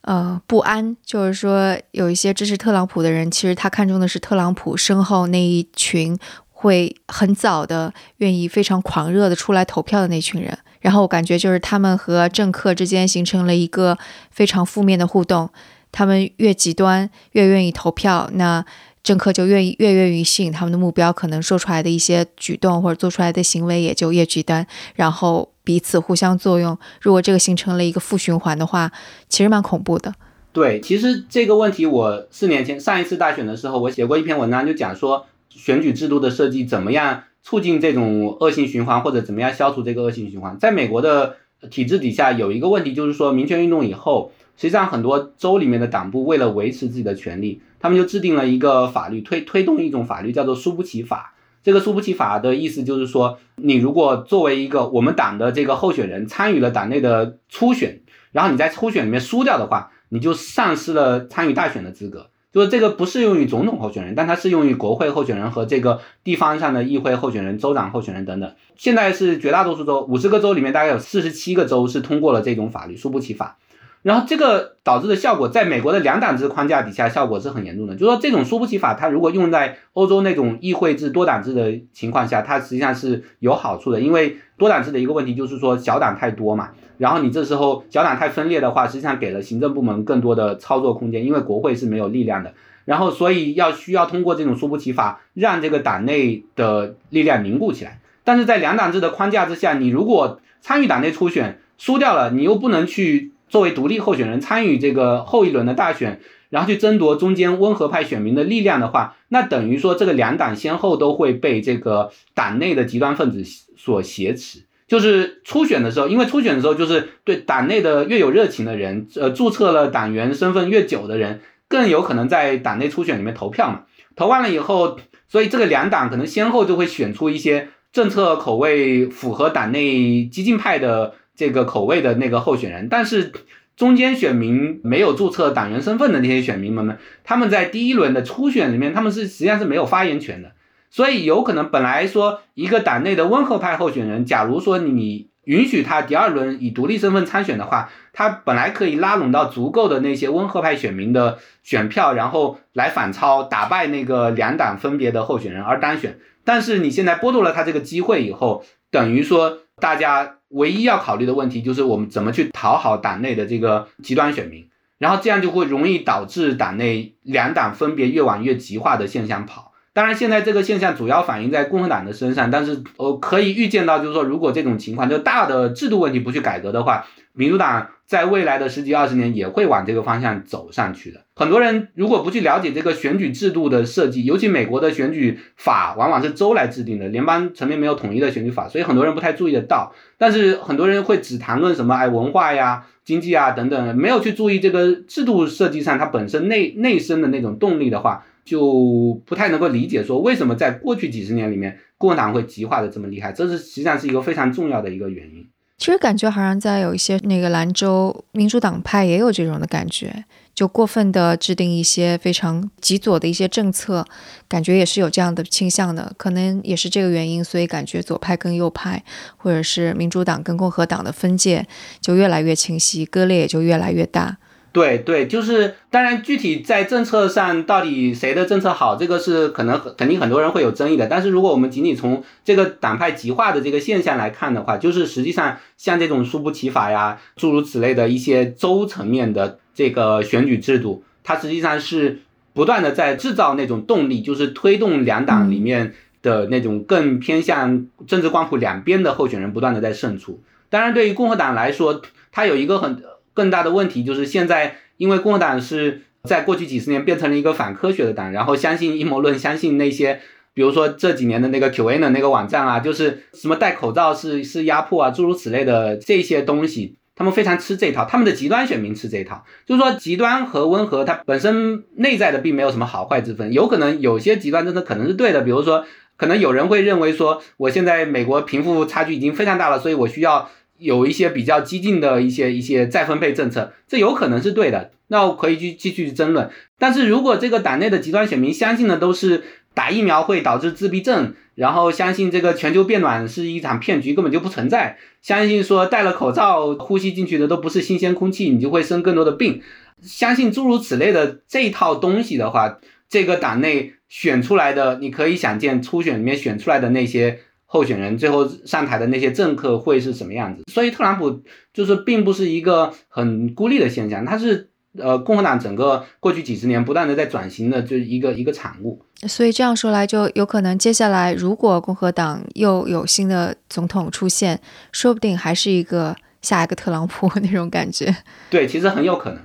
呃，不安，就是说有一些支持特朗普的人，其实他看中的是特朗普身后那一群会很早的愿意非常狂热的出来投票的那群人。然后我感觉就是他们和政客之间形成了一个非常负面的互动，他们越极端越愿意投票，那政客就愿意越愿意吸引他们的目标，可能说出来的一些举动或者做出来的行为也就越极端，然后。彼此互相作用，如果这个形成了一个负循环的话，其实蛮恐怖的。对，其实这个问题我四年前上一次大选的时候，我写过一篇文章，就讲说选举制度的设计怎么样促进这种恶性循环，或者怎么样消除这个恶性循环。在美国的体制底下，有一个问题就是说，民权运动以后，实际上很多州里面的党部为了维持自己的权利，他们就制定了一个法律，推推动一种法律叫做输不起法。这个输不起法的意思就是说，你如果作为一个我们党的这个候选人参与了党内的初选，然后你在初选里面输掉的话，你就丧失了参与大选的资格。就是这个不适用于总统候选人，但它适用于国会候选人和这个地方上的议会候选人、州长候选人等等。现在是绝大多数州，五十个州里面大概有四十七个州是通过了这种法律输不起法。然后这个导致的效果，在美国的两党制框架底下，效果是很严重的。就说这种输不起法，它如果用在欧洲那种议会制多党制的情况下，它实际上是有好处的。因为多党制的一个问题就是说小党太多嘛，然后你这时候小党太分裂的话，实际上给了行政部门更多的操作空间，因为国会是没有力量的。然后所以要需要通过这种输不起法，让这个党内的力量凝固起来。但是在两党制的框架之下，你如果参与党内初选输掉了，你又不能去。作为独立候选人参与这个后一轮的大选，然后去争夺中间温和派选民的力量的话，那等于说这个两党先后都会被这个党内的极端分子所挟持。就是初选的时候，因为初选的时候就是对党内的越有热情的人，呃，注册了党员身份越久的人，更有可能在党内初选里面投票嘛。投完了以后，所以这个两党可能先后就会选出一些政策口味符合党内激进派的。这个口味的那个候选人，但是中间选民没有注册党员身份的那些选民们呢，他们在第一轮的初选里面，他们是实际上是没有发言权的，所以有可能本来说一个党内的温和派候选人，假如说你允许他第二轮以独立身份参选的话，他本来可以拉拢到足够的那些温和派选民的选票，然后来反超打败那个两党分别的候选人而当选。但是你现在剥夺了他这个机会以后，等于说大家唯一要考虑的问题就是我们怎么去讨好党内的这个极端选民，然后这样就会容易导致党内两党分别越往越极化的现象跑。当然，现在这个现象主要反映在共和党的身上，但是呃，可以预见到，就是说，如果这种情况，就大的制度问题不去改革的话，民主党在未来的十几二十年也会往这个方向走上去的。很多人如果不去了解这个选举制度的设计，尤其美国的选举法往往是州来制定的，联邦层面没有统一的选举法，所以很多人不太注意得到。但是很多人会只谈论什么哎文化呀、经济啊等等，没有去注意这个制度设计上它本身内内生的那种动力的话。就不太能够理解说为什么在过去几十年里面共和党会极化的这么厉害，这是实际上是一个非常重要的一个原因。其实感觉好像在有一些那个兰州民主党派也有这种的感觉，就过分的制定一些非常极左的一些政策，感觉也是有这样的倾向的。可能也是这个原因，所以感觉左派跟右派，或者是民主党跟共和党的分界就越来越清晰，割裂也就越来越大。对对，就是当然，具体在政策上到底谁的政策好，这个是可能肯定很多人会有争议的。但是如果我们仅仅从这个党派极化的这个现象来看的话，就是实际上像这种输不起法呀，诸如此类的一些州层面的这个选举制度，它实际上是不断的在制造那种动力，就是推动两党里面的那种更偏向政治光谱两边的候选人不断的在胜出。当然，对于共和党来说，它有一个很。更大的问题就是现在，因为共和党是在过去几十年变成了一个反科学的党，然后相信阴谋论，相信那些，比如说这几年的那个 QAN 那个网站啊，就是什么戴口罩是是压迫啊，诸如此类的这些东西，他们非常吃这套，他们的极端选民吃这套，就是说极端和温和，它本身内在的并没有什么好坏之分，有可能有些极端真的可能是对的，比如说可能有人会认为说，我现在美国贫富差距已经非常大了，所以我需要。有一些比较激进的一些一些再分配政策，这有可能是对的，那我可以去继续争论。但是如果这个党内的极端选民相信的都是打疫苗会导致自闭症，然后相信这个全球变暖是一场骗局，根本就不存在，相信说戴了口罩呼吸进去的都不是新鲜空气，你就会生更多的病，相信诸如此类的这套东西的话，这个党内选出来的，你可以想见初选里面选出来的那些。候选人最后上台的那些政客会是什么样子？所以特朗普就是并不是一个很孤立的现象，他是呃共和党整个过去几十年不断的在转型的，就是一个一个产物。所以这样说来，就有可能接下来如果共和党又有新的总统出现，说不定还是一个下一个特朗普那种感觉。对，其实很有可能。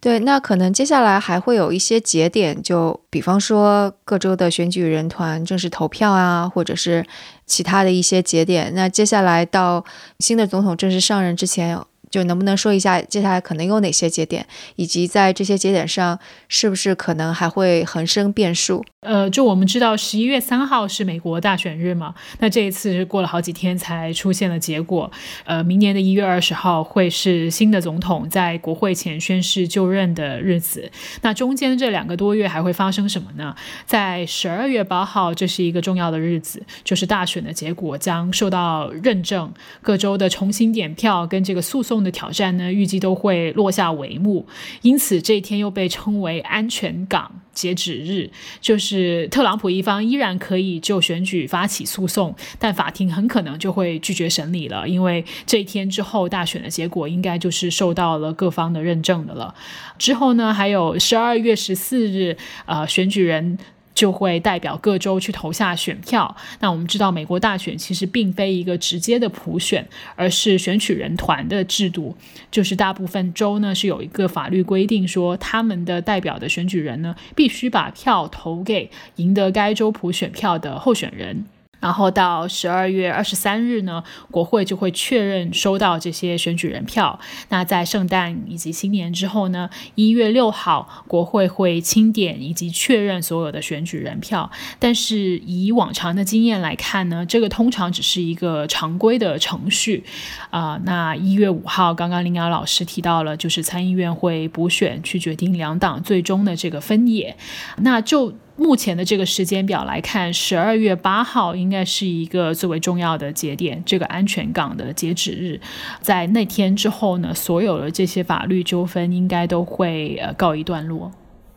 对，那可能接下来还会有一些节点，就比方说各州的选举人团正式投票啊，或者是其他的一些节点。那接下来到新的总统正式上任之前。就能不能说一下接下来可能有哪些节点，以及在这些节点上是不是可能还会横生变数？呃，就我们知道十一月三号是美国大选日嘛，那这一次是过了好几天才出现了结果。呃，明年的一月二十号会是新的总统在国会前宣誓就任的日子。那中间这两个多月还会发生什么呢？在十二月八号，这是一个重要的日子，就是大选的结果将受到认证，各州的重新点票跟这个诉讼。的挑战呢，预计都会落下帷幕，因此这一天又被称为安全港截止日，就是特朗普一方依然可以就选举发起诉讼，但法庭很可能就会拒绝审理了，因为这一天之后大选的结果应该就是受到了各方的认证的了。之后呢，还有十二月十四日，呃，选举人。就会代表各州去投下选票。那我们知道，美国大选其实并非一个直接的普选，而是选举人团的制度。就是大部分州呢是有一个法律规定，说他们的代表的选举人呢必须把票投给赢得该州普选票的候选人。然后到十二月二十三日呢，国会就会确认收到这些选举人票。那在圣诞以及新年之后呢，一月六号国会会清点以及确认所有的选举人票。但是以往常的经验来看呢，这个通常只是一个常规的程序。啊，那一月五号，刚刚林瑶老师提到了，就是参议院会补选去决定两党最终的这个分野。那就。目前的这个时间表来看，十二月八号应该是一个最为重要的节点，这个安全港的截止日，在那天之后呢，所有的这些法律纠纷应该都会呃告一段落。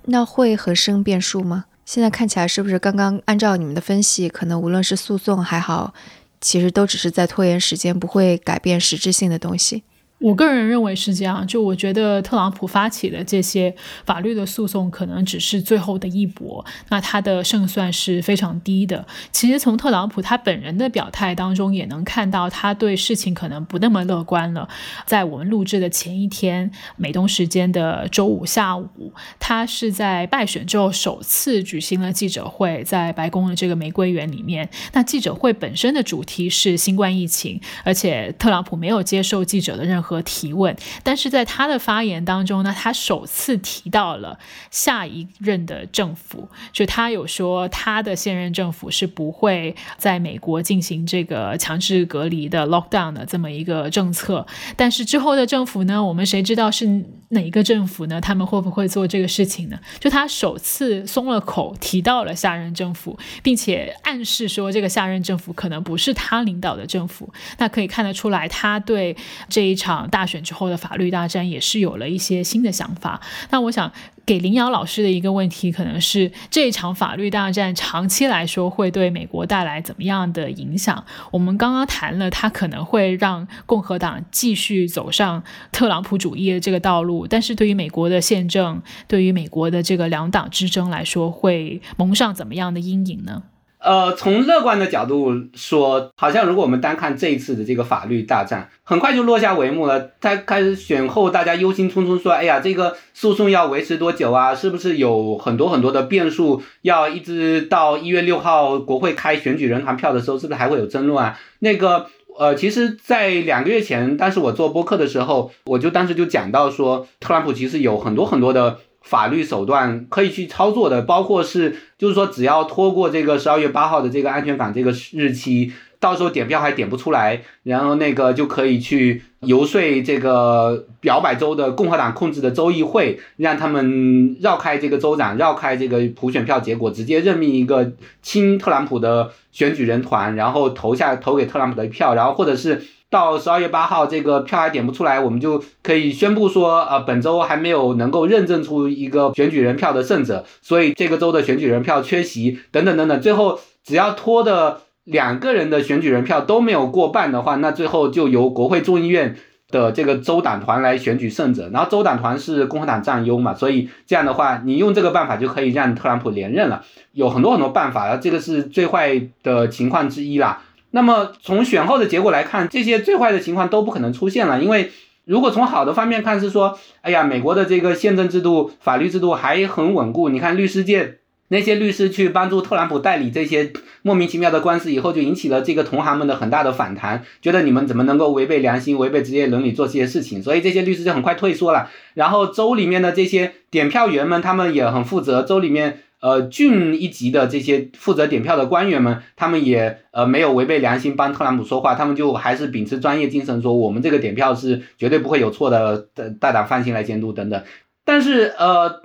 那会很生变数吗？现在看起来是不是刚刚按照你们的分析，可能无论是诉讼还好，其实都只是在拖延时间，不会改变实质性的东西。我个人认为是这样，就我觉得特朗普发起的这些法律的诉讼可能只是最后的一搏，那他的胜算是非常低的。其实从特朗普他本人的表态当中也能看到，他对事情可能不那么乐观了。在我们录制的前一天，美东时间的周五下午，他是在败选之后首次举行了记者会，在白宫的这个玫瑰园里面。那记者会本身的主题是新冠疫情，而且特朗普没有接受记者的任何。和提问，但是在他的发言当中呢，他首次提到了下一任的政府，就他有说他的现任政府是不会在美国进行这个强制隔离的 lockdown 的这么一个政策，但是之后的政府呢，我们谁知道是哪一个政府呢？他们会不会做这个事情呢？就他首次松了口，提到了下任政府，并且暗示说这个下任政府可能不是他领导的政府，那可以看得出来，他对这一场。大选之后的法律大战也是有了一些新的想法。那我想给林瑶老师的一个问题，可能是这一场法律大战长期来说会对美国带来怎么样的影响？我们刚刚谈了，它可能会让共和党继续走上特朗普主义的这个道路，但是对于美国的宪政，对于美国的这个两党之争来说，会蒙上怎么样的阴影呢？呃，从乐观的角度说，好像如果我们单看这一次的这个法律大战，很快就落下帷幕了。他开始选后，大家忧心忡忡说：“哎呀，这个诉讼要维持多久啊？是不是有很多很多的变数？要一直到一月六号国会开选举人团票的时候，是不是还会有争论啊？”那个，呃，其实，在两个月前，当时我做播客的时候，我就当时就讲到说，特朗普其实有很多很多的。法律手段可以去操作的，包括是，就是说，只要拖过这个十二月八号的这个安全港这个日期，到时候点票还点不出来，然后那个就可以去游说这个摇摆州的共和党控制的州议会，让他们绕开这个州长，绕开这个普选票结果，直接任命一个亲特朗普的选举人团，然后投下投给特朗普的票，然后或者是。到十二月八号，这个票还点不出来，我们就可以宣布说，呃，本周还没有能够认证出一个选举人票的胜者，所以这个州的选举人票缺席，等等等等。最后，只要拖的两个人的选举人票都没有过半的话，那最后就由国会众议院的这个州党团来选举胜者。然后州党团是共和党占优嘛，所以这样的话，你用这个办法就可以让特朗普连任了。有很多很多办法，这个是最坏的情况之一啦。那么从选后的结果来看，这些最坏的情况都不可能出现了，因为如果从好的方面看是说，哎呀，美国的这个宪政制度、法律制度还很稳固。你看律师界那些律师去帮助特朗普代理这些莫名其妙的官司以后，就引起了这个同行们的很大的反弹，觉得你们怎么能够违背良心、违背职业伦理做这些事情？所以这些律师就很快退缩了。然后州里面的这些点票员们，他们也很负责，州里面。呃，郡一级的这些负责点票的官员们，他们也呃没有违背良心帮特朗普说话，他们就还是秉持专业精神说，我们这个点票是绝对不会有错的，大胆放心来监督等等。但是呃，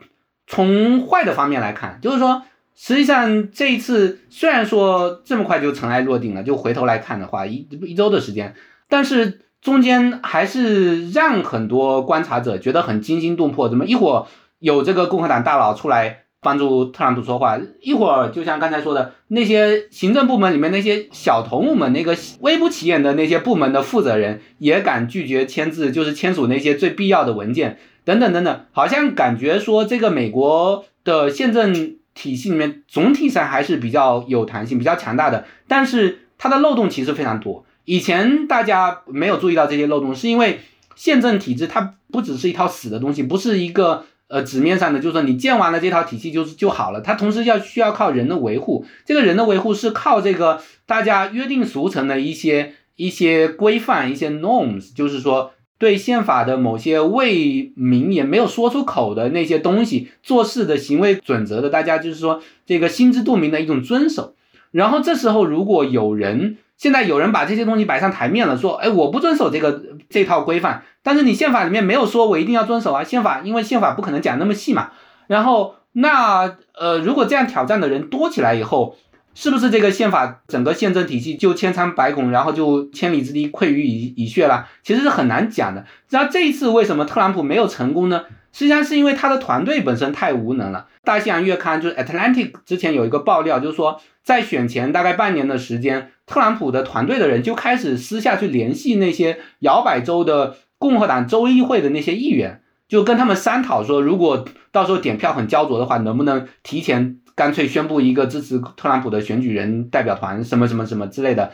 从坏的方面来看，就是说，实际上这一次虽然说这么快就尘埃落定了，就回头来看的话，一一周的时间，但是中间还是让很多观察者觉得很惊心动魄，怎么一会儿有这个共和党大佬出来。帮助特朗普说话，一会儿就像刚才说的那些行政部门里面那些小头目们，那个微不起眼的那些部门的负责人也敢拒绝签字，就是签署那些最必要的文件，等等等等，好像感觉说这个美国的宪政体系里面总体上还是比较有弹性、比较强大的，但是它的漏洞其实非常多。以前大家没有注意到这些漏洞，是因为宪政体制它不只是一套死的东西，不是一个。呃，纸面上的就是说你建完了这套体系就是就好了，它同时要需要靠人的维护，这个人的维护是靠这个大家约定俗成的一些一些规范、一些 norms，就是说对宪法的某些未明也没有说出口的那些东西，做事的行为准则的，大家就是说这个心知肚明的一种遵守。然后这时候如果有人现在有人把这些东西摆上台面了，说，哎，我不遵守这个这套规范。但是你宪法里面没有说我一定要遵守啊，宪法因为宪法不可能讲那么细嘛。然后那呃，如果这样挑战的人多起来以后，是不是这个宪法整个宪政体系就千疮百孔，然后就千里之堤溃于蚁蚁穴了？其实是很难讲的。那这一次为什么特朗普没有成功呢？实际上是因为他的团队本身太无能了。大西洋月刊就是 Atlantic 之前有一个爆料，就是说在选前大概半年的时间，特朗普的团队的人就开始私下去联系那些摇摆州的共和党州议会的那些议员，就跟他们商讨说，如果到时候点票很焦灼的话，能不能提前干脆宣布一个支持特朗普的选举人代表团，什么什么什么之类的。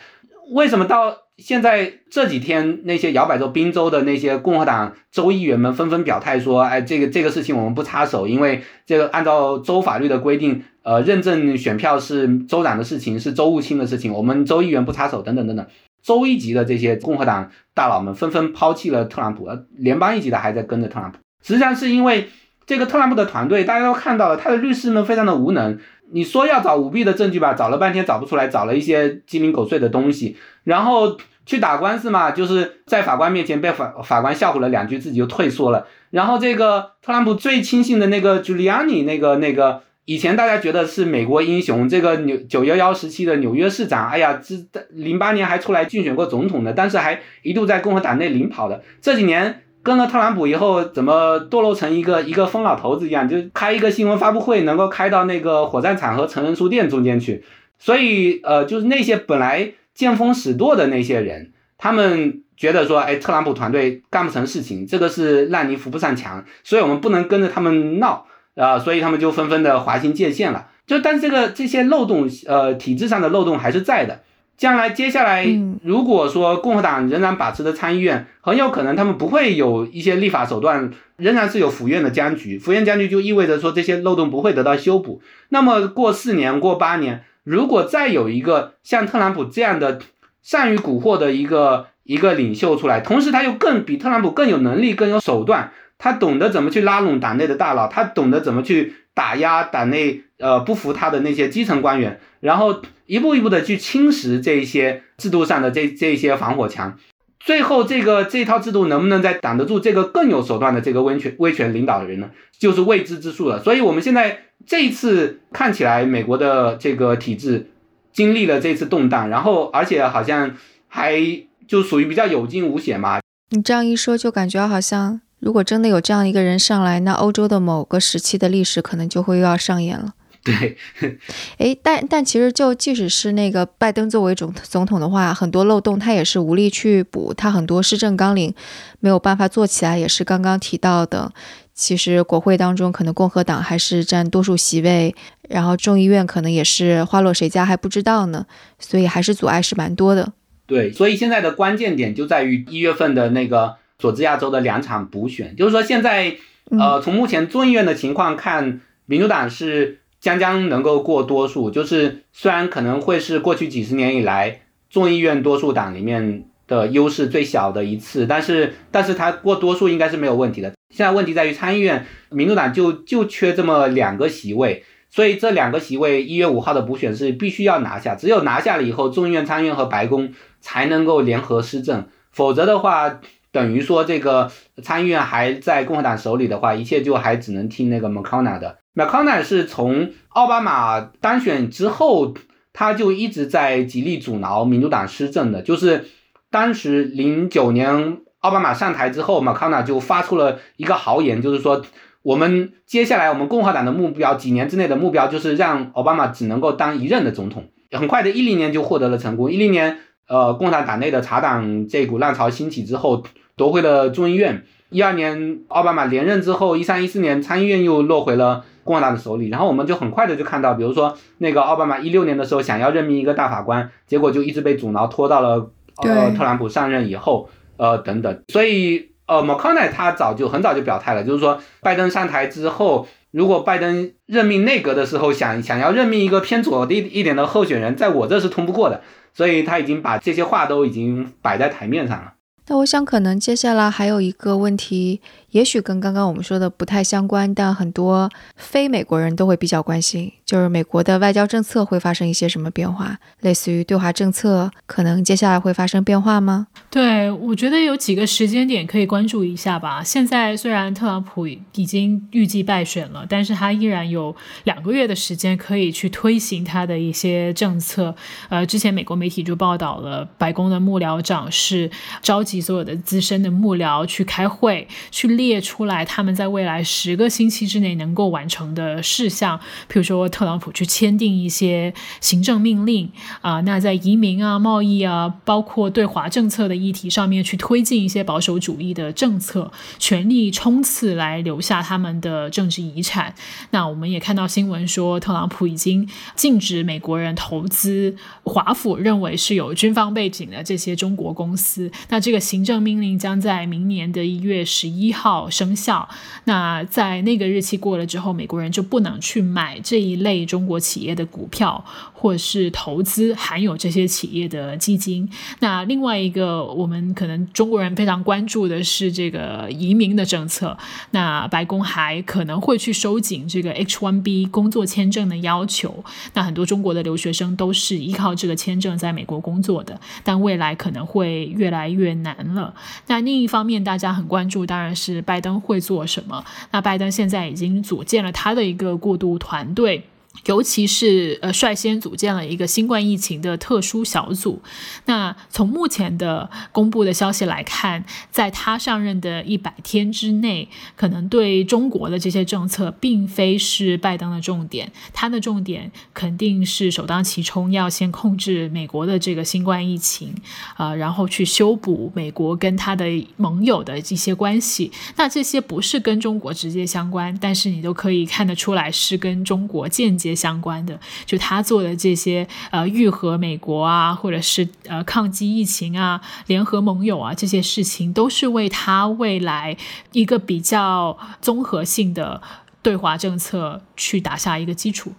为什么到现在这几天，那些摇摆州、宾州的那些共和党州议员们纷纷表态说：“哎，这个这个事情我们不插手，因为这个按照州法律的规定，呃，认证选票是州长的事情，是州务卿的事情，我们州议员不插手。”等等等等，州一级的这些共和党大佬们纷纷抛弃了特朗普，呃，联邦一级的还在跟着特朗普。实际上是因为这个特朗普的团队，大家都看到了，他的律师们非常的无能。你说要找舞弊的证据吧，找了半天找不出来，找了一些鸡零狗碎的东西，然后去打官司嘛，就是在法官面前被法法官笑话了两句，自己就退缩了。然后这个特朗普最亲信的那个 Giuliani，那个那个以前大家觉得是美国英雄，这个纽九幺幺时期的纽约市长，哎呀，这零八年还出来竞选过总统的，但是还一度在共和党内领跑的，这几年。跟了特朗普以后，怎么堕落成一个一个疯老头子一样？就开一个新闻发布会，能够开到那个火葬场和成人书店中间去。所以，呃，就是那些本来见风使舵的那些人，他们觉得说，哎，特朗普团队干不成事情，这个是烂泥扶不上墙，所以我们不能跟着他们闹啊，所以他们就纷纷的划清界限了。就但是这个这些漏洞，呃，体制上的漏洞还是在的。将来接下来，如果说共和党仍然把持着参议院，很有可能他们不会有一些立法手段，仍然是有府院的僵局。府院僵局就意味着说这些漏洞不会得到修补。那么过四年、过八年，如果再有一个像特朗普这样的善于蛊惑的一个一个领袖出来，同时他又更比特朗普更有能力、更有手段，他懂得怎么去拉拢党内的大佬，他懂得怎么去打压党内呃不服他的那些基层官员，然后。一步一步的去侵蚀这些制度上的这这些防火墙，最后这个这套制度能不能再挡得住这个更有手段的这个威权威权领导人呢？就是未知之数了。所以，我们现在这一次看起来，美国的这个体制经历了这次动荡，然后而且好像还就属于比较有惊无险嘛。你这样一说，就感觉好像如果真的有这样一个人上来，那欧洲的某个时期的历史可能就会又要上演了。对，哎，但但其实就即使是那个拜登作为总总统的话，很多漏洞他也是无力去补，他很多施政纲领没有办法做起来，也是刚刚提到的。其实国会当中可能共和党还是占多数席位，然后众议院可能也是花落谁家还不知道呢，所以还是阻碍是蛮多的。对，所以现在的关键点就在于一月份的那个佐治亚州的两场补选，就是说现在呃，从目前众议院的情况看，民主党是。将将能够过多数，就是虽然可能会是过去几十年以来众议院多数党里面的优势最小的一次，但是但是它过多数应该是没有问题的。现在问题在于参议院民主党就就缺这么两个席位，所以这两个席位一月五号的补选是必须要拿下，只有拿下了以后，众议院、参议院和白宫才能够联合施政，否则的话。等于说，这个参议院还在共和党手里的话，一切就还只能听那个 mccona 的。mccona 是从奥巴马当选之后，他就一直在极力阻挠民主党施政的。就是当时零九年奥巴马上台之后，McConnell 就发出了一个豪言，就是说，我们接下来我们共和党的目标，几年之内的目标就是让奥巴马只能够当一任的总统。很快的一零年就获得了成功。一零年，呃，共产党内的查党这股浪潮兴起之后。夺回了众议院，一二年奥巴马连任之后，一三一四年参议院又落回了共和党的手里，然后我们就很快的就看到，比如说那个奥巴马一六年的时候想要任命一个大法官，结果就一直被阻挠，拖到了呃特朗普上任以后，呃等等，所以呃 McConnell 他早就很早就表态了，就是说拜登上台之后，如果拜登任命内阁的时候想想要任命一个偏左的一点的候选人，在我这是通不过的，所以他已经把这些话都已经摆在台面上了。那我想，可能接下来还有一个问题也许跟刚刚我们说的不太相关，但很多非美国人都会比较关心，就是美国的外交政策会发生一些什么变化，类似于对华政策可能接下来会发生变化吗？对，我觉得有几个时间点可以关注一下吧。现在虽然特朗普已经预计败选了，但是他依然有两个月的时间可以去推行他的一些政策。呃，之前美国媒体就报道了，白宫的幕僚长是召集所有的资深的幕僚去开会，去列出来他们在未来十个星期之内能够完成的事项，比如说特朗普去签订一些行政命令啊，那在移民啊、贸易啊，包括对华政策的议题上面去推进一些保守主义的政策，全力冲刺来留下他们的政治遗产。那我们也看到新闻说，特朗普已经禁止美国人投资华府认为是有军方背景的这些中国公司。那这个行政命令将在明年的一月十一号生效。那在那个日期过了之后，美国人就不能去买这一类中国企业的股票，或是投资含有这些企业的基金。那另外一个，我们可能中国人非常关注的是这个移民的政策。那白宫还可能会去收紧这个 H-1B 工作签证的要求。那很多中国的留学生都是依靠这个签证在美国工作的，但未来可能会越来越难了。那另一方面，大家很关注，当然是拜登会做什么。那拜登现在已经组建了他的一个过渡团队。尤其是呃，率先组建了一个新冠疫情的特殊小组。那从目前的公布的消息来看，在他上任的一百天之内，可能对中国的这些政策并非是拜登的重点。他的重点肯定是首当其冲，要先控制美国的这个新冠疫情，啊，然后去修补美国跟他的盟友的一些关系。那这些不是跟中国直接相关，但是你都可以看得出来是跟中国间接接。相关的，就他做的这些呃，愈合美国啊，或者是呃，抗击疫情啊，联合盟友啊，这些事情都是为他未来一个比较综合性的对华政策去打下一个基础。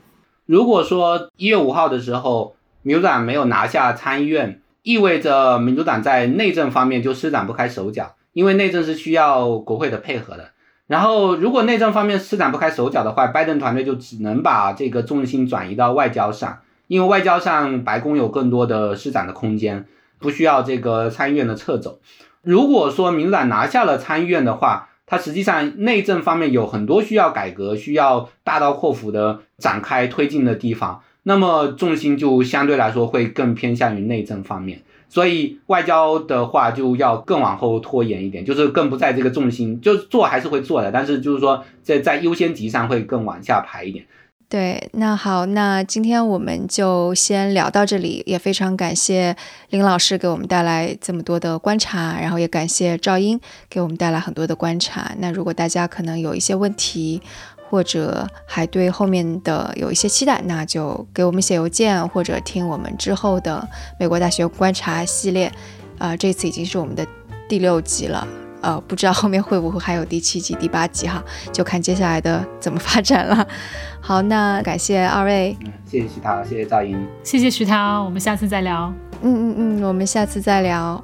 如果说一月五号的时候，民主党没有拿下参议院，意味着民主党在内政方面就施展不开手脚，因为内政是需要国会的配合的。然后，如果内政方面施展不开手脚的话，拜登团队就只能把这个重心转移到外交上，因为外交上白宫有更多的施展的空间，不需要这个参议院的撤走。如果说民主党拿下了参议院的话，它实际上内政方面有很多需要改革、需要大刀阔斧的展开推进的地方，那么重心就相对来说会更偏向于内政方面。所以外交的话就要更往后拖延一点，就是更不在这个重心，就是做还是会做的，但是就是说在在优先级上会更往下排一点。对，那好，那今天我们就先聊到这里，也非常感谢林老师给我们带来这么多的观察，然后也感谢赵英给我们带来很多的观察。那如果大家可能有一些问题，或者还对后面的有一些期待，那就给我们写邮件，或者听我们之后的美国大学观察系列。啊，这次已经是我们的第六集了，呃，不知道后面会不会还有第七集、第八集哈，就看接下来的怎么发展了。好，那感谢二位，嗯，谢谢徐涛，谢谢赵英，谢谢徐涛，我们下次再聊。嗯嗯嗯，我们下次再聊。